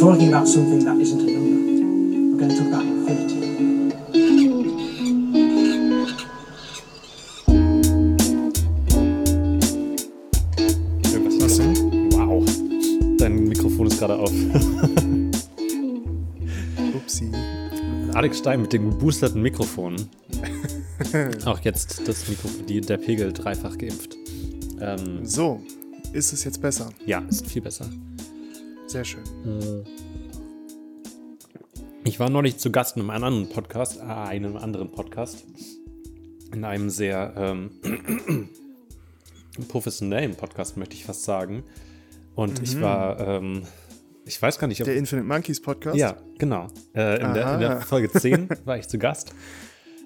we're talking about something that isn't a number. We're going to talk about infinity. Was denn? Wow. Dein Mikrofon ist gerade auf. Upsi. Alex Stein mit dem geboosterten Mikrofon. Auch jetzt das Mikrofon, die, der Pegel dreifach geimpft. Ähm, So, ist es jetzt besser? ja, ist viel besser. Sehr schön. Ich war neulich zu Gast in einem anderen Podcast, äh, einem anderen Podcast, in einem sehr ähm, professionellen Podcast, möchte ich fast sagen. Und ich war, ähm, ich weiß gar nicht, ob. Der Infinite Monkeys Podcast? ja, genau. Äh, in, der, in der. Folge 10 war ich zu Gast.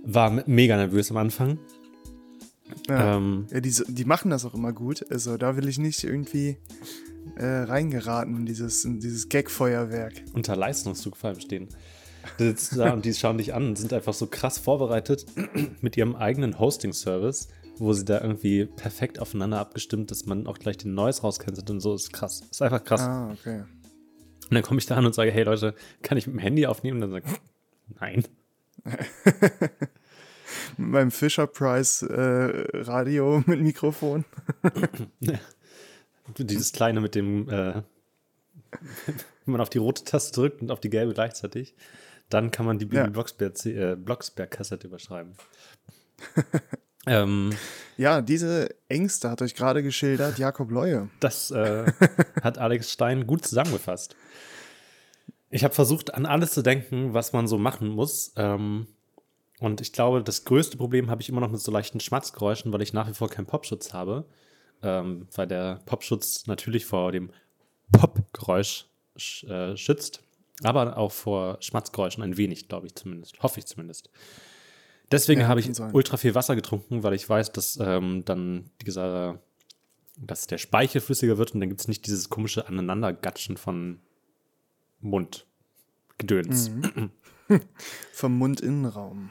War mega nervös am Anfang. Ja, Ähm, ja die, die machen das auch immer gut. Also da will ich nicht irgendwie äh, reingeraten in dieses, in dieses Gag-Feuerwerk. unter Leistungsdruck vor allem stehen. Da und die schauen dich an und sind einfach so krass vorbereitet mit ihrem eigenen Hosting-Service, wo sie da irgendwie perfekt aufeinander abgestimmt, dass man auch gleich den Noise rauskennt und so. Ist krass. Ist einfach krass. Ah, okay. Und dann komme ich da an und sage, hey Leute, kann ich mit dem Handy aufnehmen? Und dann sagen, nein. Mit meinem Fisher Price äh, Radio mit Mikrofon. Dieses kleine mit dem, äh, wenn man auf die rote Taste drückt und auf die gelbe gleichzeitig, dann kann man die Bibi Ja. Blocksberg, äh, Blocksberg-Kassette überschreiben. ähm, Ja, diese Ängste hat euch gerade geschildert Jakob Leue. Das äh, hat Alex Stein gut zusammengefasst. Ich habe versucht, an alles zu denken, was man so machen muss. Ähm, und ich glaube, das größte Problem habe ich immer noch mit so leichten Schmatzgeräuschen, weil ich nach wie vor keinen Popschutz habe. Ähm, weil der Popschutz natürlich vor dem Popgeräusch sch äh, schützt, aber auch vor Schmatzgeräuschen ein wenig, glaube ich zumindest. Hoffe ich zumindest. Deswegen Ja, habe ich sein. ultra viel Wasser getrunken, weil ich weiß, dass ähm, dann dieser, dass der Speichel flüssiger wird und dann gibt es nicht dieses komische Aneinandergatschen von Mundgedöns. Mhm. Vom Mundinnenraum.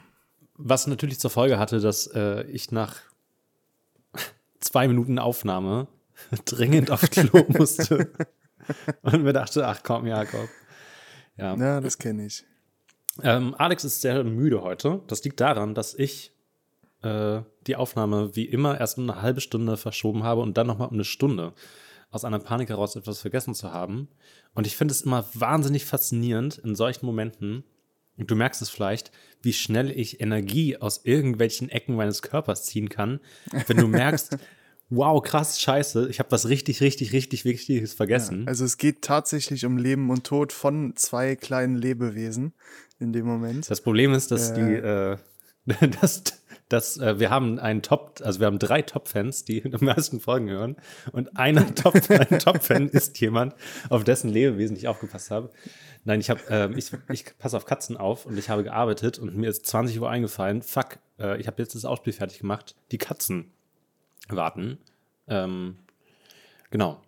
Was natürlich zur Folge hatte, dass äh, ich nach zwei Minuten Aufnahme dringend auf Klo musste und mir dachte, ach komm, Jakob. Ja. Ja, das kenne ich. Ähm, Alex ist sehr müde heute. Das liegt daran, dass ich äh, die Aufnahme wie immer erst um eine halbe Stunde verschoben habe und dann nochmal um eine Stunde. Aus einer Panik heraus etwas vergessen zu haben. Und ich finde es immer wahnsinnig faszinierend in solchen Momenten, du merkst es vielleicht, wie schnell ich Energie aus irgendwelchen Ecken meines Körpers ziehen kann, wenn du merkst, wow, krass, scheiße, ich habe was richtig, richtig, richtig Wichtiges vergessen. Also es geht tatsächlich um Leben und Tod von zwei kleinen Lebewesen in dem Moment. Das Problem ist, dass die, äh, dass, dass äh, wir haben einen Top, also wir haben drei Top-Fans, die die meisten Folgen hören. Und einer Top, ein Top-Fan ist jemand, auf dessen Lebewesen ich aufgepasst habe. Nein, ich habe, ähm, ich, ich passe auf Katzen auf und ich habe gearbeitet und mir ist 20 Uhr eingefallen, fuck, äh, ich habe jetzt das Ausspiel fertig gemacht. Die Katzen warten. Ähm, genau.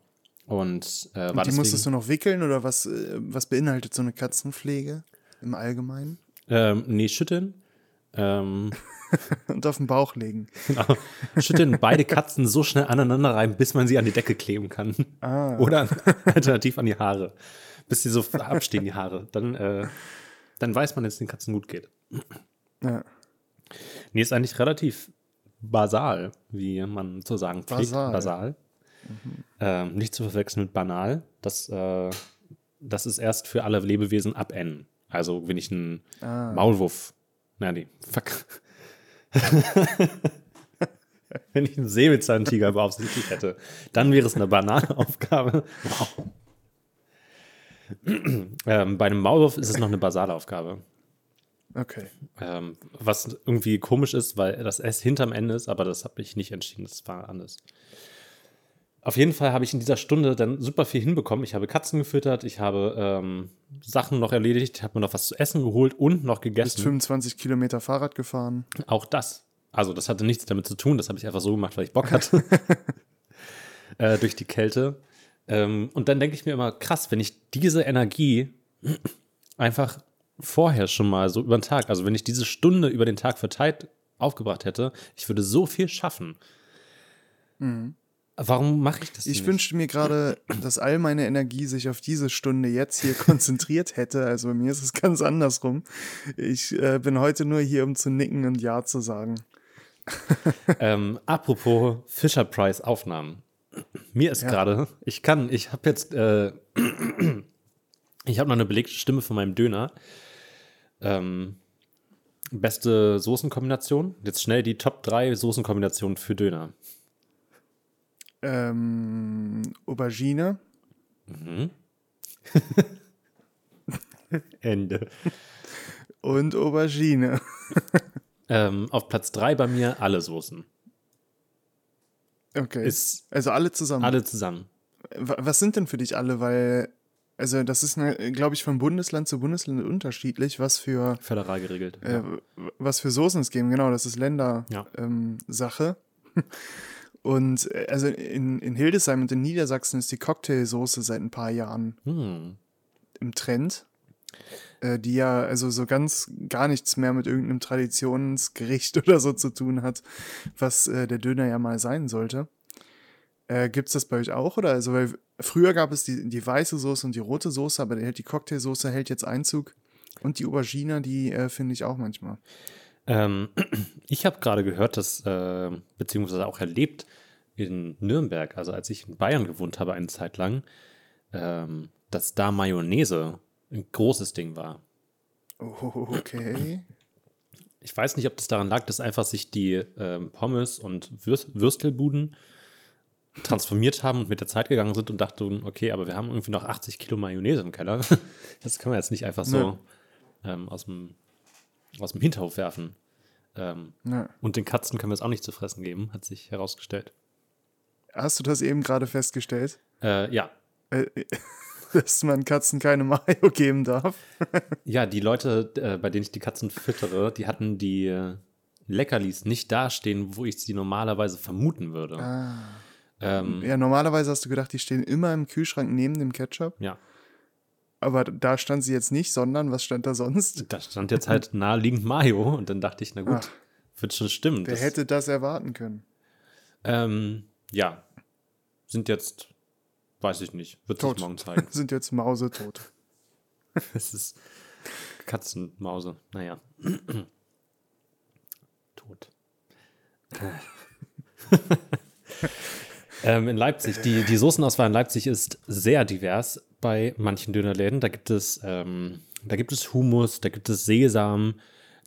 Und äh, Und die musstest du noch wickeln oder was, äh, was beinhaltet so eine Katzenpflege im Allgemeinen? ähm, nee, schütteln. Ähm, Und auf den Bauch legen. Genau. Schütteln beide Katzen so schnell aneinander rein, bis man sie an die Decke kleben kann. Oder alternativ an die Haare. Bis sie so abstehen, die Haare. Dann, äh, dann weiß man, dass es den Katzen gut geht. Ja. Nee, ist eigentlich relativ basal, wie man zu sagen pflegt. Basal. Basal. Ähm, nicht zu verwechseln mit banal. Das, äh, das ist erst für alle Lebewesen ab N. Also, wenn ich einen Maulwurf, na nee, fuck. wenn ich einen Säbelzahntiger beaufsichtigt hätte, dann wäre es eine banale Aufgabe. Wow. ähm, bei einem Maulwurf ist es noch eine basale Aufgabe. Okay. Ähm, was irgendwie komisch ist, weil das S hinterm Ende ist, aber das habe ich nicht entschieden, das war anders. Auf jeden Fall habe ich in dieser Stunde dann super viel hinbekommen. Ich habe Katzen gefüttert, ich habe ähm, Sachen noch erledigt, ich habe mir noch was zu essen geholt und noch Bist gegessen. 25 Kilometer Fahrrad gefahren. Auch das. Also, das hatte nichts damit zu tun, das habe ich einfach so gemacht, weil ich Bock hatte. äh, durch die Kälte. Ähm, und dann denke ich mir immer, krass, wenn ich diese Energie einfach vorher schon mal so über den Tag, also wenn ich diese Stunde über den Tag verteilt aufgebracht hätte, ich würde so viel schaffen. Warum mache ich das Ich nicht? wünschte mir gerade, dass all meine Energie sich auf diese Stunde jetzt hier konzentriert hätte. Also bei mir ist es ganz andersrum. Ich äh, bin heute nur hier, um zu nicken und Ja zu sagen. Ähm, apropos Fisher Price Aufnahmen. Mir ist Ja. gerade, ich kann, ich habe jetzt, äh, ich habe noch eine belegte Stimme von meinem Döner. Ähm, beste Soßenkombination. Jetzt schnell die Top 3 Soßenkombinationen für Döner. Ähm, Aubergine, Ende. und Aubergine. Ähm, auf Platz 3 bei mir alle Soßen. Okay. Ist also alle zusammen. alle zusammen. Wa- Was sind denn für dich alle? Weil, also das ist, glaube ich, von Bundesland zu Bundesland unterschiedlich, was für, Föderal geregelt. äh, was für Soßen es geben. Genau, das ist Ländersache. Ja. Ähm, Sache. und äh, also in, in Hildesheim und in Niedersachsen ist die Cocktailsoße seit ein paar Jahren Hm. im Trend. Äh, die ja also so ganz gar nichts mehr mit irgendeinem Traditionsgericht oder so zu tun hat, was äh, der Döner ja mal sein sollte. Äh, Gibt es das bei euch auch? Oder? Also, weil früher gab es die, die weiße Soße und die rote Soße, aber die, Cocktailsoße hält jetzt Einzug. Und die Aubergine, die äh, finde ich auch manchmal. Ähm, ich habe gerade gehört, dass, äh, beziehungsweise auch erlebt in Nürnberg, also als ich in Bayern gewohnt habe eine Zeit lang, ähm, dass da Mayonnaise ein großes Ding war. Oh, okay. Ich weiß nicht, ob das daran lag, dass einfach sich die ähm, Pommes und Würst Würstelbuden transformiert haben und mit der Zeit gegangen sind und dachten, okay, aber wir haben irgendwie noch 80 Kilo Mayonnaise im Keller. Das können wir jetzt nicht einfach so ähm, aus, dem, aus dem Hinterhof werfen. Ähm, Ja. und den Katzen können wir es auch nicht zu fressen geben, hat sich herausgestellt. Hast du das eben gerade festgestellt? Äh, ja. Äh, dass man Katzen keine Mayo geben darf? Ja, die Leute, äh, bei denen ich die Katzen füttere, die hatten die äh, Leckerlis nicht dastehen, wo ich sie normalerweise vermuten würde. Ah. Ähm, Ja, normalerweise hast du gedacht, die stehen immer im Kühlschrank neben dem Ketchup. ja. Aber da stand sie jetzt nicht, sondern was stand da sonst? Da stand jetzt halt naheliegend Mayo und dann dachte ich, na gut, Ach. wird schon stimmen. Wer Das, hätte das erwarten können? ähm, ja, sind jetzt, weiß ich nicht, wird Tot. sich morgen zeigen. Sind jetzt mausetot. Es ist Katzenmause, naja. Tot. ähm, in Leipzig, die, die Soßenauswahl in Leipzig ist sehr divers bei manchen Dönerläden. Da gibt es, ähm, da gibt es Hummus, da gibt es Sesam,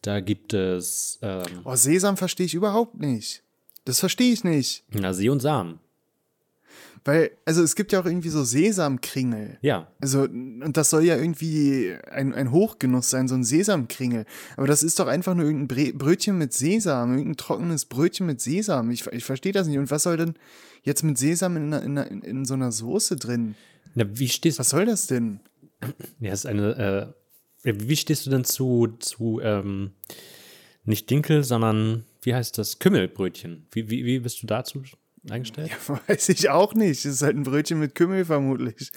da gibt es ähm, Oh, Sesam verstehe ich überhaupt nicht. Das verstehe ich nicht. na, See und Samen. Weil, also es gibt ja auch irgendwie so Sesamkringel. Ja, Also, und das soll ja irgendwie ein, ein Hochgenuss sein, so ein Sesamkringel. Aber das ist doch einfach nur irgendein Brötchen mit Sesam, irgendein trockenes Brötchen mit Sesam. Ich, ich verstehe das nicht. Und was soll denn jetzt mit Sesam in, in, in, in so einer Soße drin? na, wie stehst Was soll das denn? Ja, ist eine, äh, wie stehst du denn zu, zu ähm, nicht Dinkel, sondern, wie heißt das, Kümmelbrötchen? Wie, wie, wie bist du dazu eingestellt? Weiß ich auch nicht. Es ist halt ein Brötchen mit Kümmel vermutlich.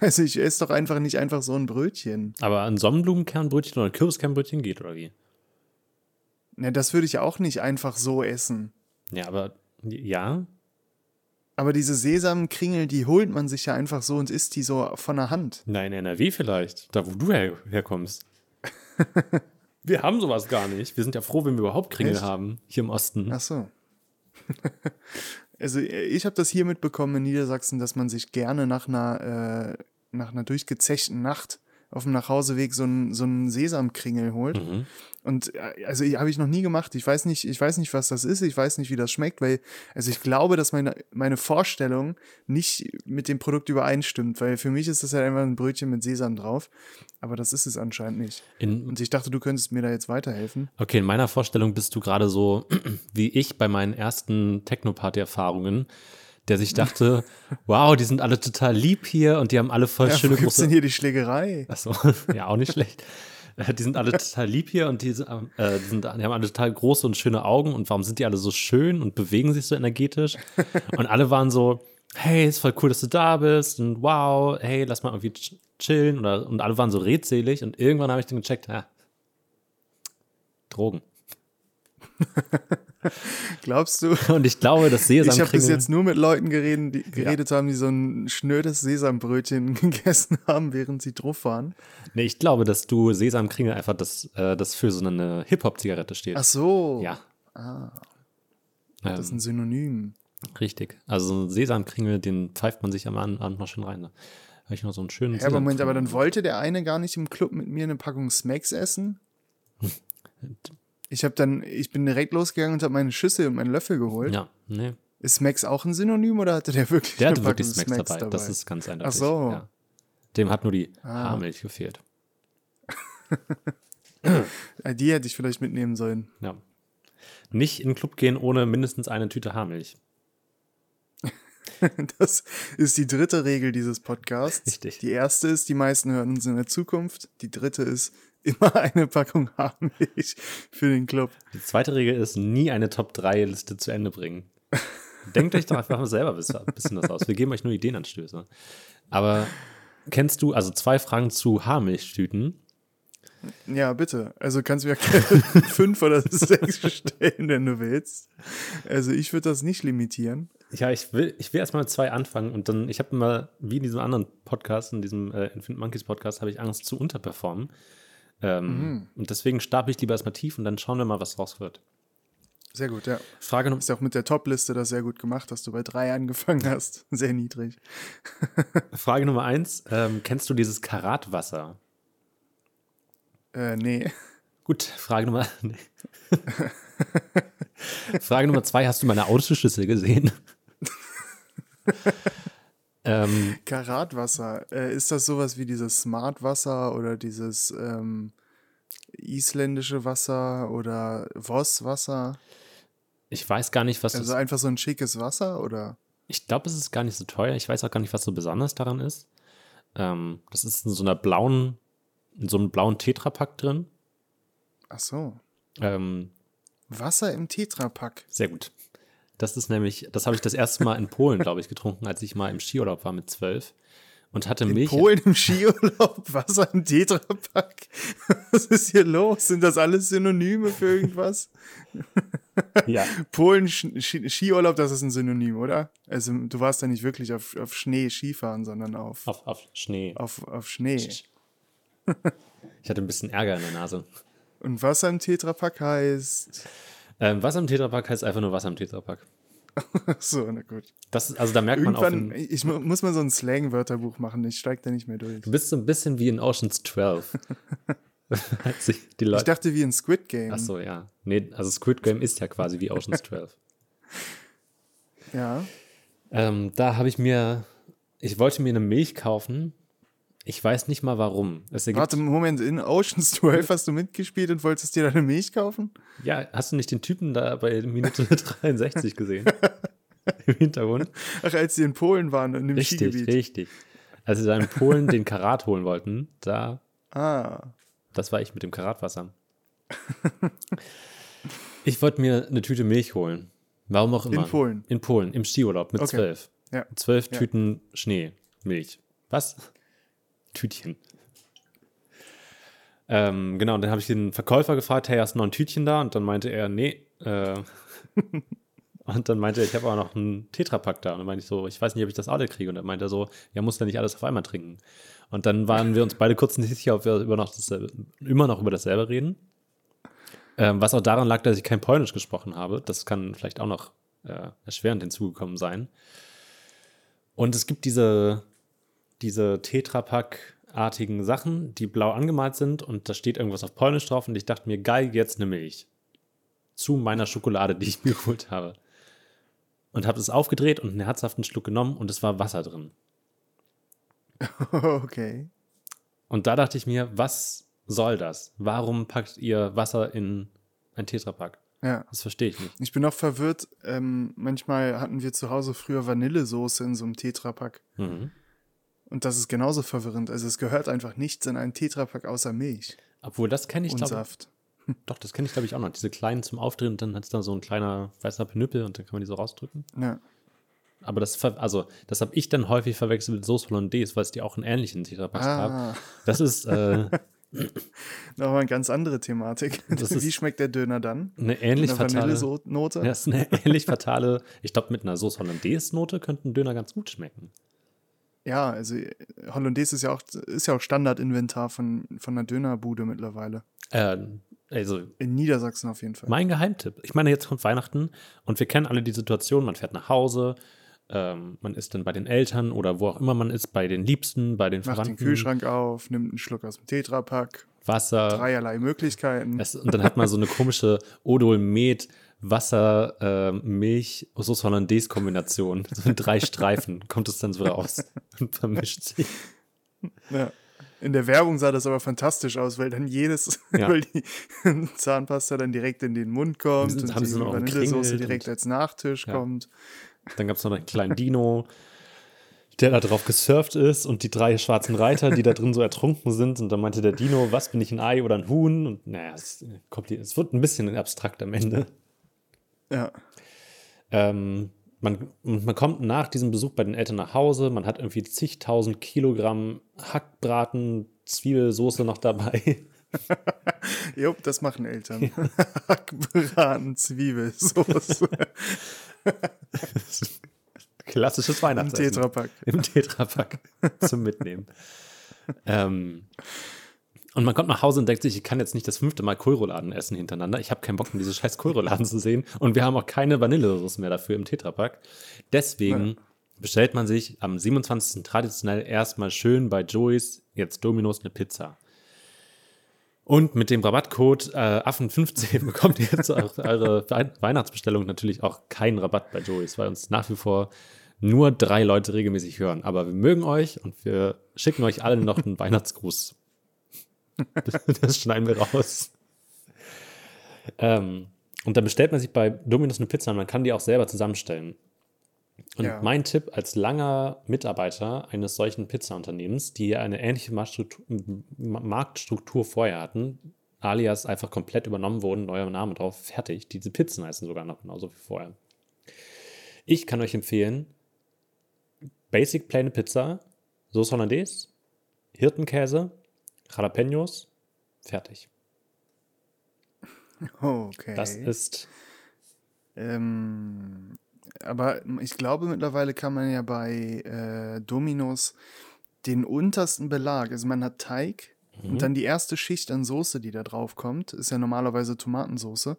Also ich esse doch einfach nicht einfach so ein Brötchen. Aber ein Sonnenblumenkernbrötchen oder ein Kürbiskernbrötchen geht, oder wie? Na, das würde ich auch nicht einfach so essen. Ja, aber ja, Aber diese Sesamkringel, die holt man sich ja einfach so und isst die so von der Hand. nein, NRW vielleicht, da wo du her, herkommst. wir haben sowas gar nicht. Wir sind ja froh, wenn wir überhaupt Kringel Echt? haben, hier im Osten. Ach so. also ich habe das hier mitbekommen in Niedersachsen, dass man sich gerne nach einer, äh, nach einer durchgezechten Nacht auf dem Nachhauseweg so einen so einen Sesamkringel holt. Mhm. Und äh, also habe ich noch nie gemacht. Ich weiß nicht, ich weiß nicht, was das ist. Ich weiß nicht, wie das schmeckt, weil also ich glaube, dass meine meine Vorstellung nicht mit dem Produkt übereinstimmt, weil für mich ist das ja einfach ein Brötchen mit Sesam drauf, aber das ist es anscheinend nicht. In, Und ich dachte, du könntest mir da jetzt weiterhelfen. Okay, in meiner Vorstellung bist du gerade so wie ich bei meinen ersten Techno-Party-Erfahrungen, der sich dachte, wow, die sind alle total lieb hier und die haben alle voll Ja, schöne wo gibt's große. denn hier die Schlägerei? Achso, ja, auch nicht schlecht. Äh, Die sind alle total lieb hier und die, äh, die, sind, die haben alle total große und schöne Augen und warum sind die alle so schön und bewegen sich so energetisch? Und alle waren so, hey, ist voll cool, dass du da bist und wow, hey, lass mal irgendwie ch- chillen oder, und alle waren so redselig und irgendwann habe ich dann gecheckt, ja, Drogen. Glaubst du? Und ich glaube, dass Ich habe bis jetzt nur mit Leuten geredet, die, geredet haben, die so ein schnödes Sesambrötchen gegessen haben, während sie drauf waren. Nee, ich glaube, dass du Sesamkringel einfach das, äh, das für so eine Hip-Hop-Zigarette steht. Ach so. Ja. Das ist ein Synonym. Richtig. Also so ein Sesamkringel, den pfeift man sich am Abend mal schön rein. Da habe ich noch so einen schönen Ja, aber Moment, aber dann wollte der eine gar nicht im Club mit mir eine Packung Smacks essen. Ich habe dann, ich bin direkt losgegangen und habe meine Schüssel und meinen Löffel geholt. Ja, nee. Ist Smacks auch ein Synonym oder hatte der wirklich Der hatte wirklich Packung Smacks dabei. Das ist ganz eindeutig. Ach so. Ja. Dem hat nur die Ah. Haarmilch gefehlt. Die hätte ich vielleicht mitnehmen sollen. Ja. Nicht in den Club gehen ohne mindestens eine Tüte Haarmilch. Das ist die dritte Regel dieses Podcasts. Richtig. Die erste ist, die meisten hören uns in der Zukunft. Die dritte ist, immer eine Packung Haarmilch für den Club. Die zweite Regel ist, nie eine Top-3-Liste zu Ende bringen. Denkt euch doch einfach mal selber ein bisschen das aus. Wir geben euch nur Ideenanstöße. Aber kennst du, also zwei Fragen zu Haarmilchtüten. Ja, bitte. Also kannst du mir fünf oder sechs stellen, wenn du willst. Also ich würde das nicht limitieren. Ja, ich will, ich will erstmal mit zwei anfangen und dann, ich habe immer, wie in diesem anderen Podcast, in diesem äh, Infinite Monkeys Podcast, habe ich Angst zu unterperformen. Ähm, Und deswegen stapel ich lieber erstmal tief und dann schauen wir mal, was raus wird. Sehr gut, ja. Frage Nummer Ist auch mit der Top-Liste das sehr gut gemacht, dass du bei drei angefangen hast. Sehr niedrig. Frage Nummer eins, ähm, kennst du dieses Karatwasser? Äh, nee. Gut, Frage Nummer. Nee. Frage Nummer zwei: Hast du meine Autoschlüssel gesehen? Ähm, Karatwasser. Äh, ist das sowas wie dieses Smartwasser oder dieses ähm, isländische Wasser oder Voss-Wasser? ich weiß gar nicht, was Also das. einfach so ein schickes Wasser oder? Ich glaube, es ist gar nicht so teuer. Ich weiß auch gar nicht, was so besonders daran ist. Ähm, das ist in so einer blauen, in so einem blauen Tetrapack drin. Ach so. Ähm, Wasser im Tetrapack. sehr gut. Das ist nämlich, das habe ich das erste Mal in Polen, glaube ich, getrunken, als ich mal im Skiurlaub war mit zwölf und hatte In Milch. Polen im Skiurlaub Wasser im Tetrapack. Was ist hier los? Sind das alles Synonyme für irgendwas? Ja. Polen Skiurlaub, das ist ein Synonym, oder? Also du warst ja nicht wirklich auf, auf Schnee Skifahren, sondern auf, Auf, auf Schnee. auf, auf Schnee. Ich hatte ein bisschen Ärger in der Nase. Und Wasser im Tetrapack heißt. Ähm, Wasser im Tetrapack heißt einfach nur Wasser im Tetrapack. So, na gut. Das, also da merkt man auch, Irgendwann, ich mu- muss mal so ein Slang-Wörterbuch machen, ich steig da nicht mehr durch. du bist so ein bisschen wie in Oceans 12. Als sich die Ich dachte wie in Squid Game. Ach so, ja. Nee, also Squid Game ist ja quasi wie Oceans 12. Ja. ähm, da habe ich mir, ich wollte mir eine Milch kaufen. Ich weiß nicht mal warum. Warte, Moment, in Ocean's 12 hast du mitgespielt und wolltest dir deine Milch kaufen? ja, hast du nicht den Typen da bei Minute 63 gesehen? Im Hintergrund? Ach, als sie in Polen waren, in dem Richtig, Skigebiet. richtig. Als sie da in Polen den Karat holen wollten, da Ah, Das war ich mit dem Karatwasser. ich wollte mir eine Tüte Milch holen. Warum auch immer. Polen? In Polen, im Skiurlaub mit Okay. zwölf. ja. Zwölf Ja. Tüten Schnee, Milch. Was? Tütchen. Ähm, genau, und dann habe ich den Verkäufer gefragt, hey, hast du noch ein Tütchen da? Und dann meinte er, nee. Äh, und dann meinte er, ich habe aber noch einen Tetrapack da. Und dann meinte ich so, ich weiß nicht, ob ich das alle kriege. Und dann meinte er so, ja, muss ja nicht alles auf einmal trinken. Und dann waren wir uns beide kurz nicht sicher, ob wir über noch dasselbe, immer noch über dasselbe reden. Ähm, was auch daran lag, dass ich kein Polnisch gesprochen habe. Das kann vielleicht auch noch äh, erschwerend hinzugekommen sein. Und es gibt diese, diese Tetrapack-artigen Sachen, die blau angemalt sind und da steht irgendwas auf Polnisch drauf und ich dachte mir, geil, jetzt eine Milch. Zu meiner Schokolade, die ich mir geholt habe. Und habe es aufgedreht und einen herzhaften Schluck genommen und es war Wasser drin. okay. Und da dachte ich mir, was soll das? Warum packt ihr Wasser in ein Tetrapack? Ja. Das verstehe ich nicht. Ich bin auch verwirrt. Ähm, manchmal hatten wir zu Hause früher Vanillesoße in so einem Tetrapack. Mhm. Und das ist genauso verwirrend. Also es gehört einfach nichts in einen Tetrapack außer Milch Obwohl, das kenne ich, glaube Saft. Doch, das kenne ich, glaube ich, auch noch. Diese kleinen zum Aufdrehen dann hat es da so ein kleiner weißer Pinüppel und dann kann man die so rausdrücken. Ja. Aber das, also, das habe ich dann häufig verwechselt mit Sauce Hollandaise, weil es die auch einen ähnlichen Tetrapack Ah. haben. Das ist, äh, Nochmal eine ganz andere Thematik. Wie schmeckt der Döner dann? Eine ähnlich Eine fatale. Vanillenote? Ja, ist eine ähnlich fatale. Ich glaube, mit einer Sauce Hollandaise-Note könnte ein Döner ganz gut schmecken. Ja, also äh, Hollandaise ist ja auch, ist ja auch Standardinventar von, von einer Dönerbude mittlerweile. Äh, also, In Niedersachsen auf jeden Fall. mein Geheimtipp. Ich meine, jetzt kommt Weihnachten und wir kennen alle die Situation, man fährt nach Hause, ähm, man ist dann bei den Eltern oder wo auch immer man ist, bei den Liebsten, bei den Macht den Verwandten. Kühlschrank auf, nimmt einen Schluck aus dem Tetrapack. Wasser. Dreierlei Möglichkeiten. Das, und dann hat man so eine komische Odol Met Wasser, ähm, Milch, Sauce Hollandaise Kombination. So in drei Streifen kommt es dann so raus und vermischt sich. Ja. In der Werbung sah das aber fantastisch aus, weil dann jedes, Ja. weil die Zahnpasta dann direkt in den Mund kommt und haben die Vanillesoße direkt und- als Nachtisch Ja. kommt. Dann gab es noch einen kleinen Dino, der da drauf gesurft ist und die drei schwarzen Reiter, die da drin so ertrunken sind. Und dann meinte der Dino, was bin ich, ein Ei oder ein Huhn? Und naja, es, kommt, es wird ein bisschen abstrakt am Ende. Ja. Ähm, man, man kommt nach diesem Besuch bei den Eltern nach Hause, man hat irgendwie zigtausend Kilogramm Hackbraten, Zwiebelsoße noch dabei. Jupp, das machen Eltern. Hackbraten, Zwiebelsoße Klassisches im Weihnachtsessen. Tetrapack. Im Tetrapack zum Mitnehmen. ähm, und man kommt nach Hause und denkt sich, ich kann jetzt nicht das fünfte Mal Kohlrouladen essen hintereinander. Ich habe keinen Bock, diese scheiß Kohlrouladen zu sehen. Und wir haben auch keine Vanillesoße mehr dafür im Tetrapack. Deswegen bestellt man sich am 27. traditionell erstmal schön bei Joey's, jetzt Domino's, eine Pizza. Und mit dem Rabattcode äh, Affen15 bekommt ihr jetzt auch eure Wei- Weihnachtsbestellung natürlich auch keinen Rabatt bei Joey's, weil uns nach wie vor nur drei Leute regelmäßig hören. Aber wir mögen euch und wir schicken euch allen noch einen Weihnachtsgruß. Das schneiden wir raus. Ähm, und dann bestellt man sich bei Domino's eine Pizza und man kann die auch selber zusammenstellen. Und Ja. mein Tipp als langer Mitarbeiter eines solchen Pizzaunternehmens, die eine ähnliche Marktstruktur vorher hatten, alias einfach komplett übernommen wurden, neuer Name drauf, fertig. Diese Pizzen heißen sogar noch genauso wie vorher. Ich kann euch empfehlen, Basic Plain Pizza, Sauce Hollandaise, Hirtenkäse, Jalapenos, fertig. Okay. Das ist Ähm, aber ich glaube, mittlerweile kann man ja bei äh, Domino's den untersten Belag, also man hat Teig Mhm. und dann die erste Schicht an Soße, die da drauf kommt, ist ja normalerweise Tomatensoße.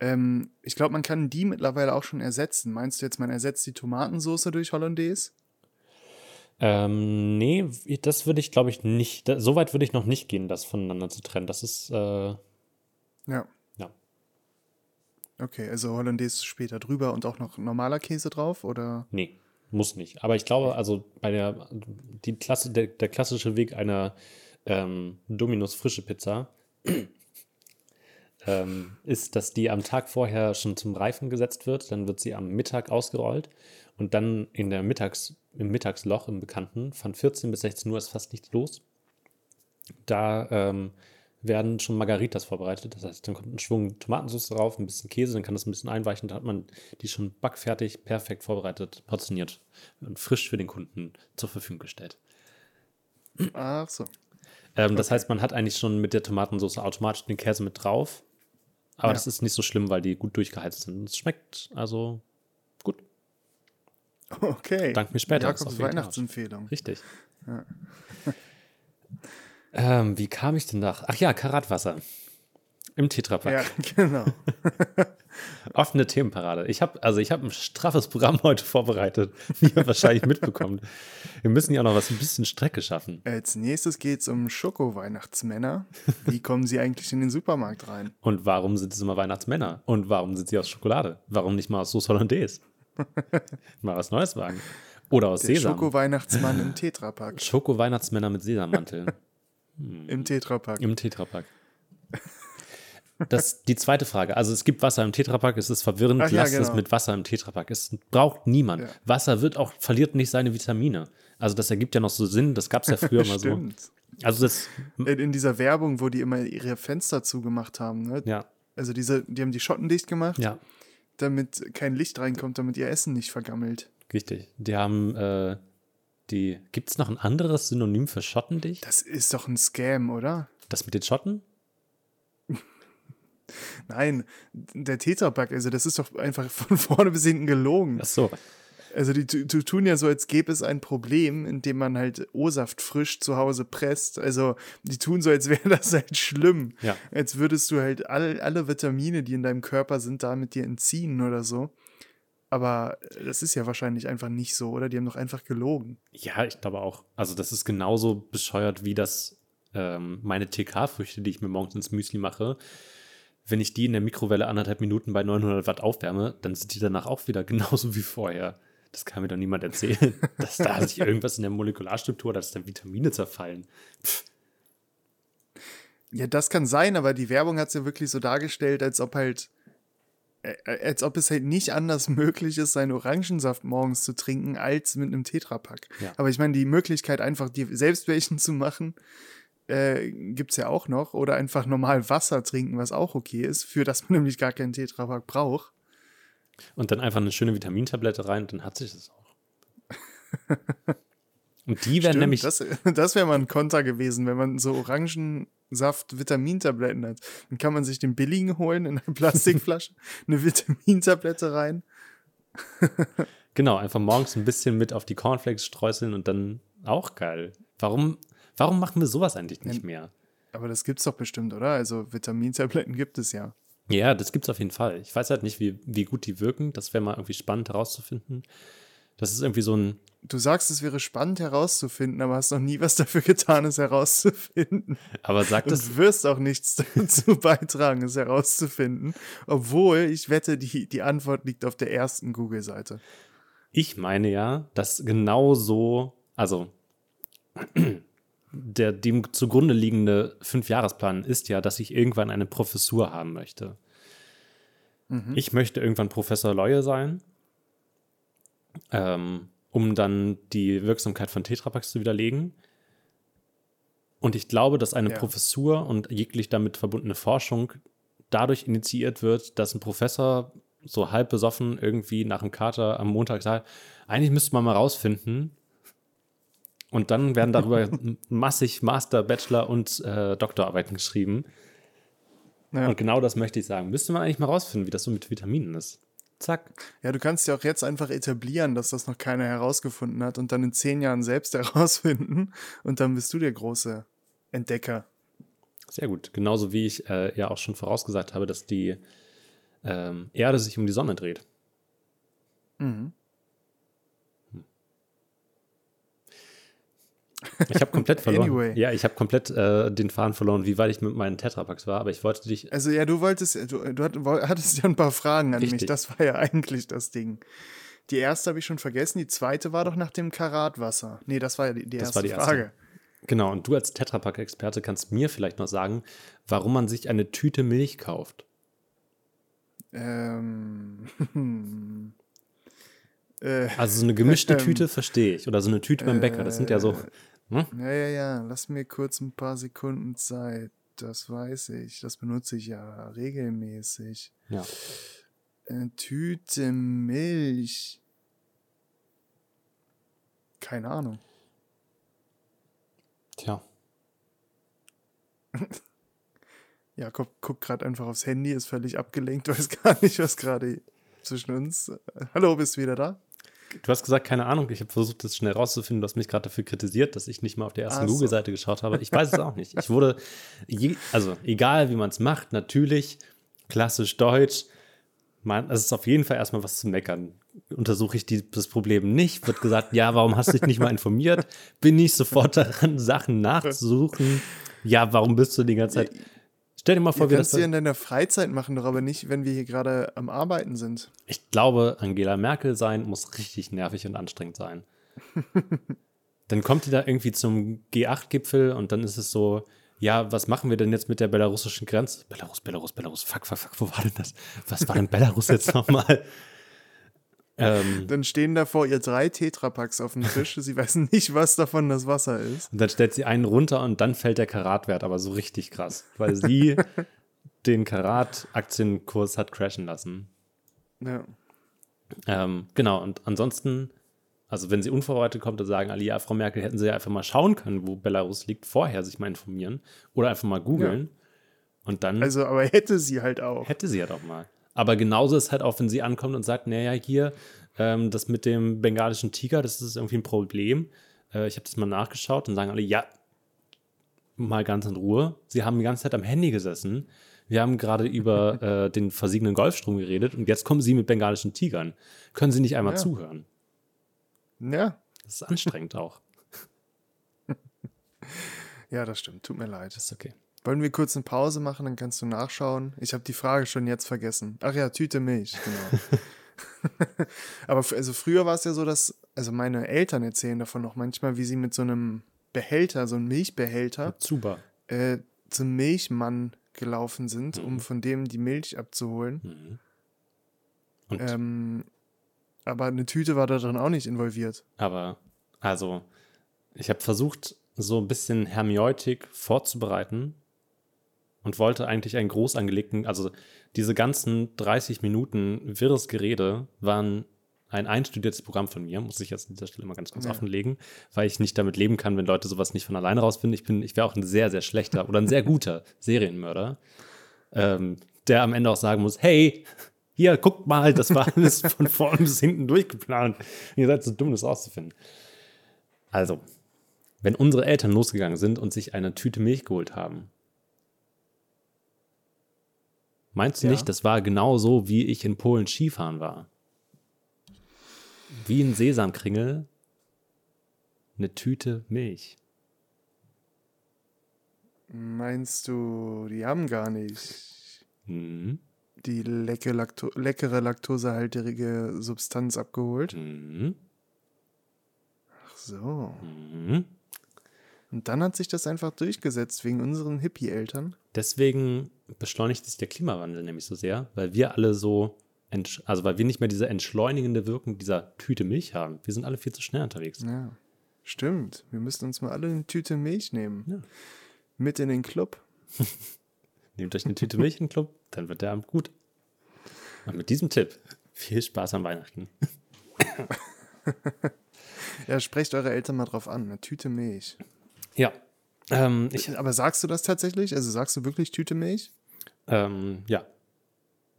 Ähm, ich glaube, man kann die mittlerweile auch schon ersetzen. Meinst du jetzt, man ersetzt die Tomatensoße durch Hollandaise? Ähm, nee, das würde ich, glaube ich, nicht. Da, so weit würde ich noch nicht gehen, das voneinander zu trennen. Das ist, äh, Ja. ja. Okay, also Hollandaise später drüber und auch noch normaler Käse drauf, oder? Nee, muss nicht. Aber ich glaube, also bei der, die Klasse, der, der klassische Weg einer ähm, Dominus frische Pizza ähm, ist, dass die am Tag vorher schon zum Reifen gesetzt wird. Dann wird sie am Mittag ausgerollt und dann in der Mittags, im Mittagsloch im Bekannten von 14 bis 16 Uhr ist fast nichts los. Da ähm, werden schon Margaritas vorbereitet. Das heißt, dann kommt ein Schwung Tomatensauce drauf, ein bisschen Käse, dann kann das ein bisschen einweichen. Da hat man die schon backfertig, perfekt vorbereitet, portioniert und frisch für den Kunden zur Verfügung gestellt. Ach so. Ähm, Das heißt, man hat eigentlich schon mit der Tomatensauce automatisch den Käse mit drauf. Aber Ja. das ist nicht so schlimm, weil die gut durchgeheizt sind. Es schmeckt also. Okay. Dank mir später. Jakobs. Weihnachtsempfehlung. Richtig. ähm, wie kam ich denn nach? Ach ja, Karatwasser. Im Tetrapack. Ja, genau. Offene Themenparade. Ich habe also ich habe ein straffes Programm heute vorbereitet, wie ihr wahrscheinlich mitbekommt. Wir müssen ja auch noch was ein bisschen Strecke schaffen. Als nächstes geht es um Schoko-Weihnachtsmänner. Wie kommen sie eigentlich in den Supermarkt rein? Und warum sind es immer Weihnachtsmänner? Und warum sind sie aus Schokolade? Warum nicht mal aus Sauce Hollandaise? mal was Neues wagen. Oder aus Der Sesam. Schoko-Weihnachtsmann im Tetrapack. Schoko-Weihnachtsmänner mit Sesammantel Im Tetrapack. im Tetrapack. Das die zweite Frage. Also es gibt Wasser im Tetrapack, es ist verwirrend, Ach ja, lasst es genau. mit Wasser im Tetrapack. Es braucht niemand. Ja. Wasser wird auch, verliert nicht seine Vitamine. Also das ergibt ja noch so Sinn, das gab es ja früher mal so. Also das, In in dieser Werbung, wo die immer ihre Fenster zugemacht haben. Ne? ja, Also diese, die haben die Schotten dicht gemacht, ja, damit kein Licht reinkommt, damit ihr Essen nicht vergammelt. richtig. Die haben äh, die. Gibt es noch ein anderes Synonym für schottendicht? Das ist doch ein Scam, oder? Das mit den Schotten? Nein, der Tetrapack, also das ist doch einfach von vorne bis hinten gelogen. Ach so. Also die tu- tun ja so, als gäbe es ein Problem, indem man halt O-Saft frisch zu Hause presst. Also die tun so, als wäre das halt schlimm. Ja. Als würdest du halt all, alle Vitamine, die in deinem Körper sind, damit dir entziehen oder so. Aber das ist ja wahrscheinlich einfach nicht so, oder? Die haben doch einfach gelogen. Ja, ich glaube auch. Also, das ist genauso bescheuert wie das, ähm, meine TK-Früchte, die ich mir morgens ins Müsli mache. Wenn ich die in der Mikrowelle anderthalb Minuten bei 900 Watt aufwärme, dann sind die danach auch wieder genauso wie vorher. Das kann mir doch niemand erzählen, dass da sich irgendwas in der Molekularstruktur, dass da Vitamine zerfallen. Pff, Ja, das kann sein, aber die Werbung hat es ja wirklich so dargestellt, als ob halt, äh, als ob es halt nicht anders möglich ist, seinen Orangensaft morgens zu trinken, als mit einem Tetrapack. Ja. Aber ich meine, die Möglichkeit, einfach die selbst welchen zu machen, äh, gibt es ja auch noch. Oder einfach normal Wasser trinken, was auch okay ist, für das man nämlich gar keinen Tetrapack braucht. Und dann einfach eine schöne Vitamintablette rein, dann hat sich das auch. Und die werden Stimmt, nämlich. das das wäre mal ein Konter gewesen, wenn man so Orangensaft-Vitamintabletten hat. Dann kann man sich den billigen holen in einer Plastikflasche, eine Vitamintablette rein. Genau, einfach morgens ein bisschen mit auf die Cornflakes streuseln und dann auch geil. Warum, warum machen wir sowas eigentlich nicht mehr? Aber das gibt's doch bestimmt, oder? Also Vitamintabletten gibt es ja. Ja, das gibt's auf jeden Fall. Ich weiß halt nicht, wie, wie gut die wirken. Das wäre mal irgendwie spannend herauszufinden. Das ist irgendwie so ein. Du sagst, es wäre spannend herauszufinden, aber hast noch nie was dafür getan, es herauszufinden. Aber Und das. du wirst auch nichts dazu beitragen, es herauszufinden. Obwohl, ich wette, die, die Antwort liegt auf der ersten Google-Seite. Ich meine ja, dass genau so, also der dem zugrunde liegende Fünfjahresplan ist ja, dass ich irgendwann eine Professur haben möchte. Ich möchte irgendwann Professor Leue sein, ähm, um dann die Wirksamkeit von Tetrapacks zu widerlegen. Und ich glaube, dass eine Ja. Professur und jeglich damit verbundene Forschung dadurch initiiert wird, dass ein Professor so halb besoffen irgendwie nach dem Kater am Montag sagt, eigentlich müsste man mal rausfinden. Und dann werden darüber massig Master, Bachelor und äh, Doktorarbeiten geschrieben. Ja. Und genau das möchte ich sagen. Müsste man eigentlich mal rausfinden, wie das so mit Vitaminen ist. Zack. Ja, du kannst ja auch jetzt einfach etablieren, dass das noch keiner herausgefunden hat und dann in zehn Jahren selbst herausfinden und dann bist du der große Entdecker. Sehr gut. Genauso wie ich äh, ja auch schon vorausgesagt habe, dass die ähm, Erde sich um die Sonne dreht. Mhm. Ich habe komplett verloren. Anyway. Ja, ich habe komplett äh, den Faden verloren, wie weit ich mit meinen Tetrapacks war, aber ich wollte dich. Also ja, du wolltest, du, du hattest ja ein paar Fragen an mich. Richtig. Das war ja eigentlich das Ding. Die erste habe ich schon vergessen, die zweite war doch nach dem Karatwasser. Nee, das war ja die, die, erste, war die erste. Frage. Genau, und du als Tetrapack-Experte kannst mir vielleicht noch sagen, warum man sich eine Tüte Milch kauft. Ähm, äh, Also so eine gemischte Ähm, Tüte verstehe ich. Oder so eine Tüte beim Bäcker. Das sind ja so. Hm? ja, ja, ja, lass mir kurz ein paar Sekunden Zeit. Das weiß ich. Das benutze ich ja regelmäßig. Ja. Eine Tüte Milch. Keine Ahnung. Tja. Jakob guckt gerade einfach aufs Handy, ist völlig abgelenkt, weiß gar nicht, was gerade zwischen uns. Hallo, bist du wieder da? Du hast gesagt, keine Ahnung. Ich habe versucht, das schnell rauszufinden. Du hast mich gerade dafür kritisiert, dass ich nicht mal auf der ersten Ach so. Google-Seite geschaut habe. Ich weiß es auch nicht. Ich wurde, je, also egal wie man es macht, natürlich klassisch deutsch. Man, es ist auf jeden Fall erstmal was zu meckern. Untersuche ich die, das Problem nicht, wird gesagt, ja, warum hast du dich nicht mal informiert? Bin ich sofort daran, Sachen nachzusuchen? Ja, warum bist du die ganze Zeit? Stell dir mal vor, Ihr wie kannst das. du in deiner Freizeit machen, doch aber nicht, wenn wir hier gerade am Arbeiten sind. Ich glaube, Angela Merkel sein muss richtig nervig und anstrengend sein. dann kommt die da irgendwie zum G8-Gipfel und dann ist es so, ja, was machen wir denn jetzt mit der belarussischen Grenze? Belarus, Belarus, Belarus, fuck, fuck, fuck, wo war denn das? Was war denn Belarus jetzt nochmal? ähm, Dann stehen da vor ihr drei Tetrapacks auf dem Tisch. Sie weiß nicht, was davon das Wasser ist. und dann stellt sie einen runter und dann fällt der Karatwert aber so richtig krass, weil sie den Karat-Aktienkurs hat crashen lassen. Ja. Ähm, genau, und ansonsten, Also wenn sie unvorbereitet kommt, dann sagen alle, ja, Frau Merkel, hätten sie ja einfach mal schauen können, wo Belarus liegt, vorher sich mal informieren oder einfach mal googeln. Und dann Also, aber hätte sie halt auch. hätte sie ja doch mal. Aber genauso ist halt auch, wenn sie ankommt und sagt, naja, hier, ähm, das mit dem bengalischen Tiger, das ist irgendwie ein Problem. Äh, ich habe das mal nachgeschaut und sagen alle, ja, mal ganz in Ruhe. Sie haben die ganze Zeit am Handy gesessen. Wir haben gerade über äh, den versiegenden Golfstrom geredet und jetzt kommen Sie mit bengalischen Tigern. Können Sie nicht einmal Ja. zuhören? Ja, Das ist anstrengend auch. ja, das stimmt. Tut mir leid. Das ist okay. Wollen wir kurz eine Pause machen, dann kannst du nachschauen. Ich habe die Frage schon jetzt vergessen. Ach ja, Tüte Milch, genau. Aber also früher war es ja so, dass, also meine Eltern erzählen davon noch manchmal, wie sie mit so einem Behälter, so einem Milchbehälter, Super. äh, zum Milchmann gelaufen sind, um Mhm. von dem die Milch abzuholen. Mhm. Ähm, aber eine Tüte war da drin auch nicht involviert. aber, also, ich habe versucht, so ein bisschen Hermeneutik vorzubereiten und wollte eigentlich einen groß angelegten, also diese ganzen 30 Minuten wirres Gerede waren ein einstudiertes Programm von mir, muss ich jetzt an dieser Stelle mal ganz kurz Ja. offenlegen, weil ich nicht damit leben kann, wenn Leute sowas nicht von alleine rausfinden. Ich bin, ich wäre auch ein sehr, sehr schlechter oder ein sehr guter Serienmörder, ähm, der am Ende auch sagen muss, hey, hier, guckt mal, das war alles von vorn bis hinten durchgeplant. Ihr seid so dumm, das rauszufinden. Also, wenn unsere Eltern losgegangen sind und sich eine Tüte Milch geholt haben, meinst du Ja. nicht, das war genau so, wie ich in Polen Skifahren war? Wie ein Sesamkringel, eine Tüte Milch. Meinst du, die haben gar nicht Mhm. die lecke Lacto leckere laktosehaltige Substanz abgeholt? Mhm. Ach so. Mhm. Und dann hat sich das einfach durchgesetzt wegen unseren Hippie-Eltern. Deswegen beschleunigt sich der Klimawandel nämlich so sehr, weil wir alle so, also weil wir nicht mehr diese entschleunigende Wirkung dieser Tüte Milch haben. Wir sind alle viel zu schnell unterwegs. Ja. Stimmt. Wir müssten uns mal alle eine Tüte Milch nehmen. Ja. Mit in den Club. Nehmt euch eine Tüte Milch in den Club, dann wird der Abend gut. Und mit diesem Tipp, viel Spaß an Weihnachten. Ja, sprecht eure Eltern mal drauf an. Eine Tüte Milch. Ja. Ähm, ich, Aber sagst du das tatsächlich? Also sagst du wirklich Tüte Milch? ähm, ja.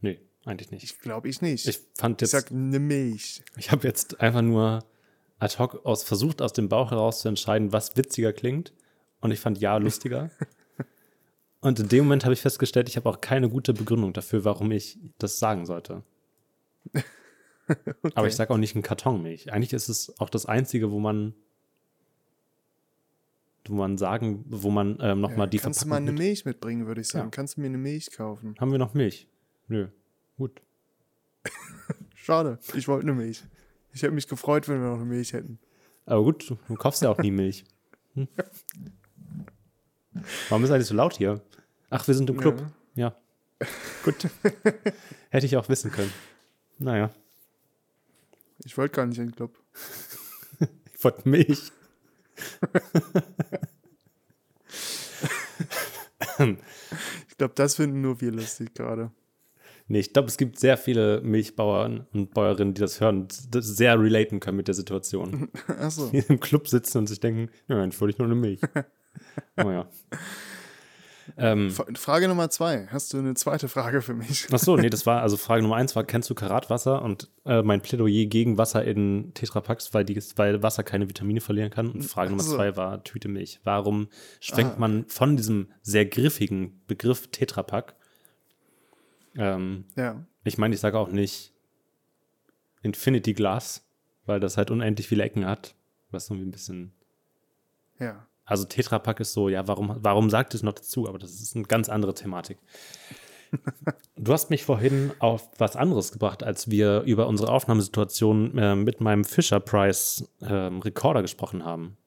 Nee, eigentlich nicht. Ich glaube ich nicht. Ich fand Ich jetzt, sag eine Milch. ich habe jetzt einfach nur ad hoc aus, versucht, aus dem Bauch heraus zu entscheiden, was witziger klingt. Und ich fand ja lustiger. Und in dem Moment habe ich festgestellt, ich habe auch keine gute Begründung dafür, warum ich das sagen sollte. Aber ich sage auch nicht ein Kartonmilch. Eigentlich ist es auch das Einzige, wo man, wo man sagen, wo man ähm, nochmal die Kannst du mal eine mit- Milch mitbringen, würde ich sagen. Ja. Kannst du mir eine Milch kaufen? Haben wir noch Milch? Nö. Gut. Schade. Ich wollte eine Milch. Ich hätte mich gefreut, wenn wir noch eine Milch hätten. Aber gut, du, du kaufst ja auch nie Milch. Hm? Warum ist eigentlich so laut hier? Ach, wir sind im Club. Ja. Gut. Hätte ich auch wissen können. Naja, Ich wollte gar nicht in den Club. ich wollte Milch. Ich glaube, das finden nur wir lustig gerade. Nee, ich glaube, es gibt sehr viele Milchbauern und Bäuerinnen, die das hören und das sehr relaten können mit der Situation. Achso. Die im Club sitzen und sich denken, ja, eigentlich wollte ich nur eine Milch. Oh ja. Ähm, Frage Nummer zwei. Hast du eine zweite Frage für mich? Ach so, nee, das war, also Frage Nummer eins war, kennst du Karatwasser? Und äh, mein Plädoyer gegen Wasser in Tetrapacks, weil, die, weil Wasser keine Vitamine verlieren kann. Und Frage Nummer Ach so. zwei war Tüte Milch. Warum schwenkt Ah, man von diesem sehr griffigen Begriff Tetrapack? Ähm, Ja. ich meine, ich sage auch nicht Infinity Glass, weil das halt unendlich viele Ecken hat. Was irgendwie ein bisschen Ja. Also Tetrapack ist so, ja, warum, warum sagt es noch dazu? Aber das ist eine ganz andere Thematik. Du hast mich vorhin auf was anderes gebracht, als wir über unsere Aufnahmesituation äh, mit meinem Fisher Price ähm, Recorder gesprochen haben.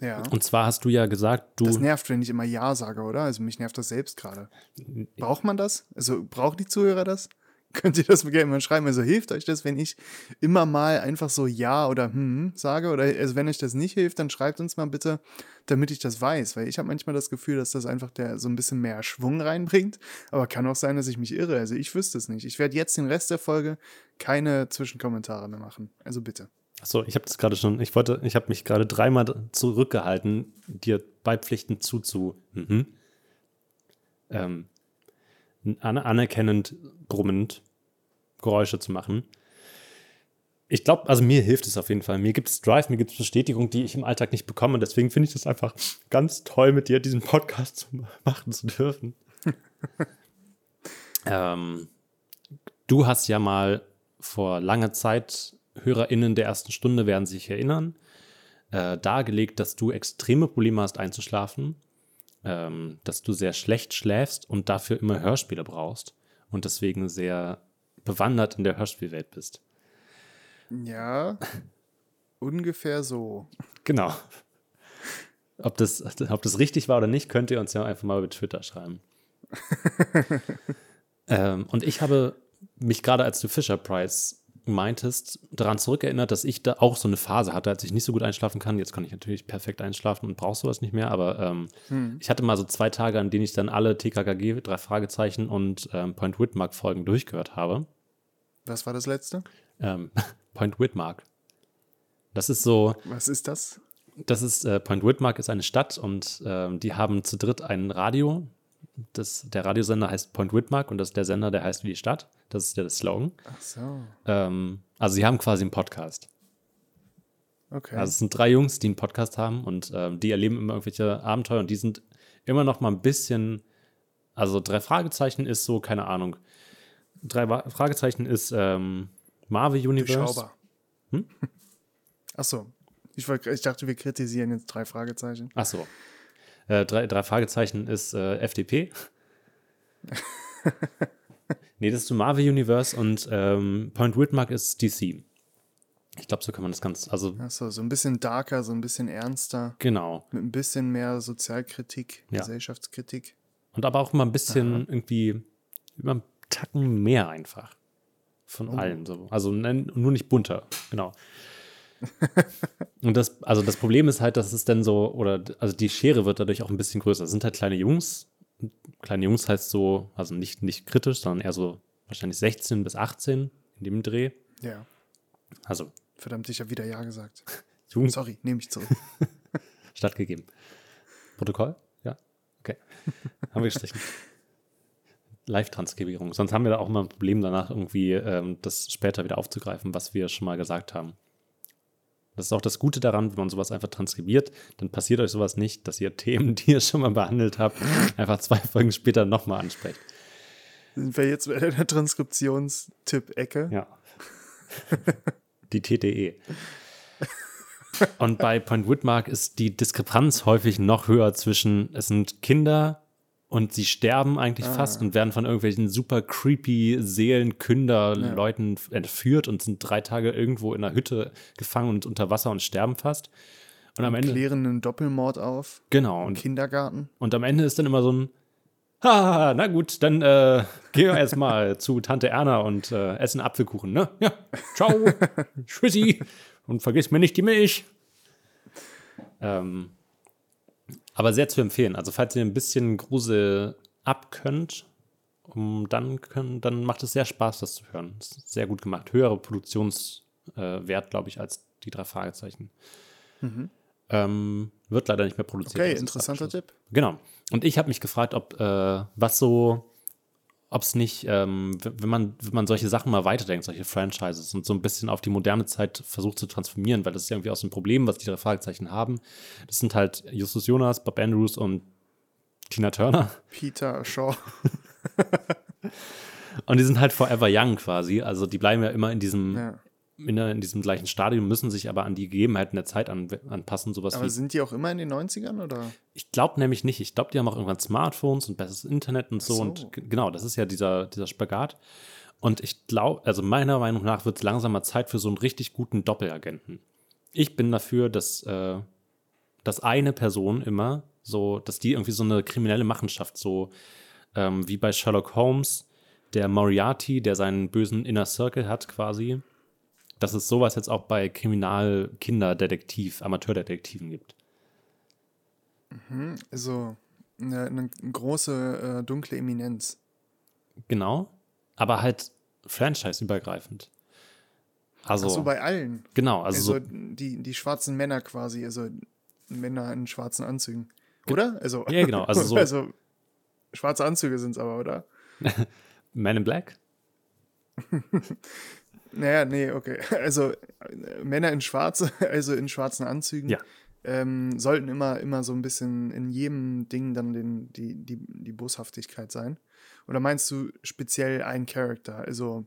Ja. Und zwar hast du ja gesagt, du. Das nervt, wenn ich immer Ja sage, oder? Also mich nervt das selbst gerade. Braucht man das? Also brauchen die Zuhörer das? Könnt ihr das mir gerne mal schreiben? Also hilft euch das, wenn ich immer mal einfach so Ja oder Hm sage? Oder also wenn euch das nicht hilft, dann schreibt uns mal bitte, damit ich das weiß. Weil ich habe manchmal das Gefühl, dass das einfach der so ein bisschen mehr Schwung reinbringt. Aber kann auch sein, dass ich mich irre. Also ich wüsste es nicht. Ich werde jetzt den Rest der Folge keine Zwischenkommentare mehr machen. Also bitte. Achso, ich habe das gerade schon, ich wollte, ich habe mich gerade dreimal zurückgehalten, dir beipflichtend zuzu. Mhm. Ähm, anerkennend, brummend Geräusche zu machen. Ich glaube, also mir hilft es auf jeden Fall. Mir gibt es Drive, mir gibt es Bestätigung, die ich im Alltag nicht bekomme. Und deswegen finde ich das einfach ganz toll, mit dir diesen Podcast zu machen zu dürfen. ähm, du hast ja mal vor langer Zeit, HörerInnen der ersten Stunde werden sich erinnern, äh, dargelegt, dass du extreme Probleme hast einzuschlafen, ähm, dass du sehr schlecht schläfst und dafür immer Hörspiele brauchst und deswegen sehr bewandert in der Hörspielwelt bist. Ja, ungefähr so. Genau. Ob das, ob das richtig war oder nicht, könnt ihr uns ja einfach mal über Twitter schreiben. ähm, und ich habe mich gerade, als du Fisher Price meintest, daran zurückerinnert, dass ich da auch so eine Phase hatte, als ich nicht so gut einschlafen kann. Jetzt kann ich natürlich perfekt einschlafen und brauche sowas nicht mehr, aber ähm, hm. ich hatte mal so zwei Tage, an denen ich dann alle TKKG, drei Fragezeichen und ähm, Point Whitmark Folgen durchgehört habe. Was war das letzte? Ähm, Point Whitmark. Das ist so. Was ist das? Das ist, äh, Point Whitmark ist eine Stadt und äh, die haben zu dritt ein Radio. Das, der Radiosender heißt Point Whitmark und das ist der Sender, der heißt wie die Stadt. Das ist der Slogan. Ach so. Ähm, also sie haben quasi einen Podcast. Okay. Also es sind drei Jungs, die einen Podcast haben und ähm, die erleben immer irgendwelche Abenteuer und die sind immer noch mal ein bisschen, also drei Fragezeichen ist so, keine Ahnung. Drei Fragezeichen ist ähm, Marvel Universe. Hm? Achso. Ich, ich dachte, wir kritisieren jetzt drei Fragezeichen. Achso. Äh, drei, drei Fragezeichen ist äh, FDP. nee, das ist so Marvel Universe und ähm, Point Whitmark ist DC. Ich glaube, so kann man das ganz. Also, Achso, so ein bisschen darker, so ein bisschen ernster. Genau. Mit ein bisschen mehr Sozialkritik, ja. Gesellschaftskritik. Und aber auch immer ein bisschen Aha. irgendwie, immer einen Tacken mehr einfach. Von oh. allen so. Also nur nicht bunter, genau. und das, also das Problem ist halt, dass es dann so, oder also die Schere wird dadurch auch ein bisschen größer. Es sind halt kleine Jungs. Kleine Jungs heißt so, also nicht, nicht kritisch, sondern eher so wahrscheinlich 16 bis 18 in dem Dreh. Ja. Also. Verdammt, ich habe wieder Ja gesagt. Jungs. Sorry, nehme ich zurück. Stattgegeben. Protokoll? Ja? Okay. Haben wir gestrichen. Live-Transkribierung. Sonst haben wir da auch immer ein Problem danach, irgendwie ähm, das später wieder aufzugreifen, was wir schon mal gesagt haben. Das ist auch das Gute daran, wenn man sowas einfach transkribiert, dann passiert euch sowas nicht, dass ihr Themen, die ihr schon mal behandelt habt, einfach zwei Folgen später nochmal ansprecht. Sind wir jetzt bei der Transkriptionstipp-Ecke? Ja. die TTE. Und bei Point Whitmark ist die Diskrepanz häufig noch höher zwischen, es sind Kinder, und sie sterben eigentlich ah. fast und werden von irgendwelchen super creepy Seelenkünder-Leuten ja. entführt und sind drei Tage irgendwo in einer Hütte gefangen und unter Wasser und sterben fast. Und am Ende. klären einen Doppelmord auf. Genau. Im Kindergarten. Und am Ende ist dann immer so ein. Ha, na gut, dann äh, gehen wir erstmal zu Tante Erna und äh, essen Apfelkuchen, ne? Ja, ciao, tschüssi und vergiss mir nicht die Milch. Ähm, aber sehr zu empfehlen. Also, falls ihr ein bisschen Grusel abkönnt, um, dann, können, dann macht es sehr Spaß, das zu hören. Ist sehr gut gemacht. Höhere Produktionswert, äh, glaube ich, als die drei Fragezeichen. Mhm. Ähm, wird leider nicht mehr produziert. Okay, interessanter Tipp. Genau. Und ich habe mich gefragt, ob äh, was so ob es nicht, ähm, wenn, man, wenn man solche Sachen mal weiterdenkt, solche Franchises und so ein bisschen auf die moderne Zeit versucht zu transformieren, weil das ist ja irgendwie aus dem Problem, was die drei Fragezeichen haben. Das sind halt Justus Jonas, Bob Andrews und Tina Turner. Peter Shaw. und die sind halt forever young quasi. Also die bleiben ja immer in diesem, ja in, in, diesem gleichen Stadium, müssen sich aber an die Gegebenheiten der Zeit an, anpassen. Sowas aber wie, sind die auch immer in den 90ern oder? Ich glaube nämlich nicht. Ich glaube, die haben auch irgendwann Smartphones und besseres Internet und so. so. Und genau, das ist ja dieser, dieser Spagat. Und ich glaube, also meiner Meinung nach wird es langsamer Zeit für so einen richtig guten Doppelagenten. Ich bin dafür, dass, äh, dass eine Person immer so, dass die irgendwie so eine kriminelle Machenschafft, so ähm, wie bei Sherlock Holmes, der Moriarty, der seinen bösen Inner Circle hat quasi, dass es sowas jetzt auch bei Kriminal-Kinderdetektiv, Amateurdetektiven gibt. Mhm, also eine, eine große äh, dunkle Eminenz. Genau, aber halt franchise-übergreifend. Also, so, bei allen. genau, also, Also, so, die, die schwarzen Männer quasi, also Männer in schwarzen Anzügen. Oder? Also, Ja, genau, also so- also schwarze Anzüge sind es aber, oder? Man in Black? Naja, nee, okay. Also äh, Männer in schwarze, also in schwarzen Anzügen, Ja. ähm, sollten immer, immer so ein bisschen in jedem Ding dann den, die, die, die Boshaftigkeit sein. Oder meinst du speziell einen Charakter? Also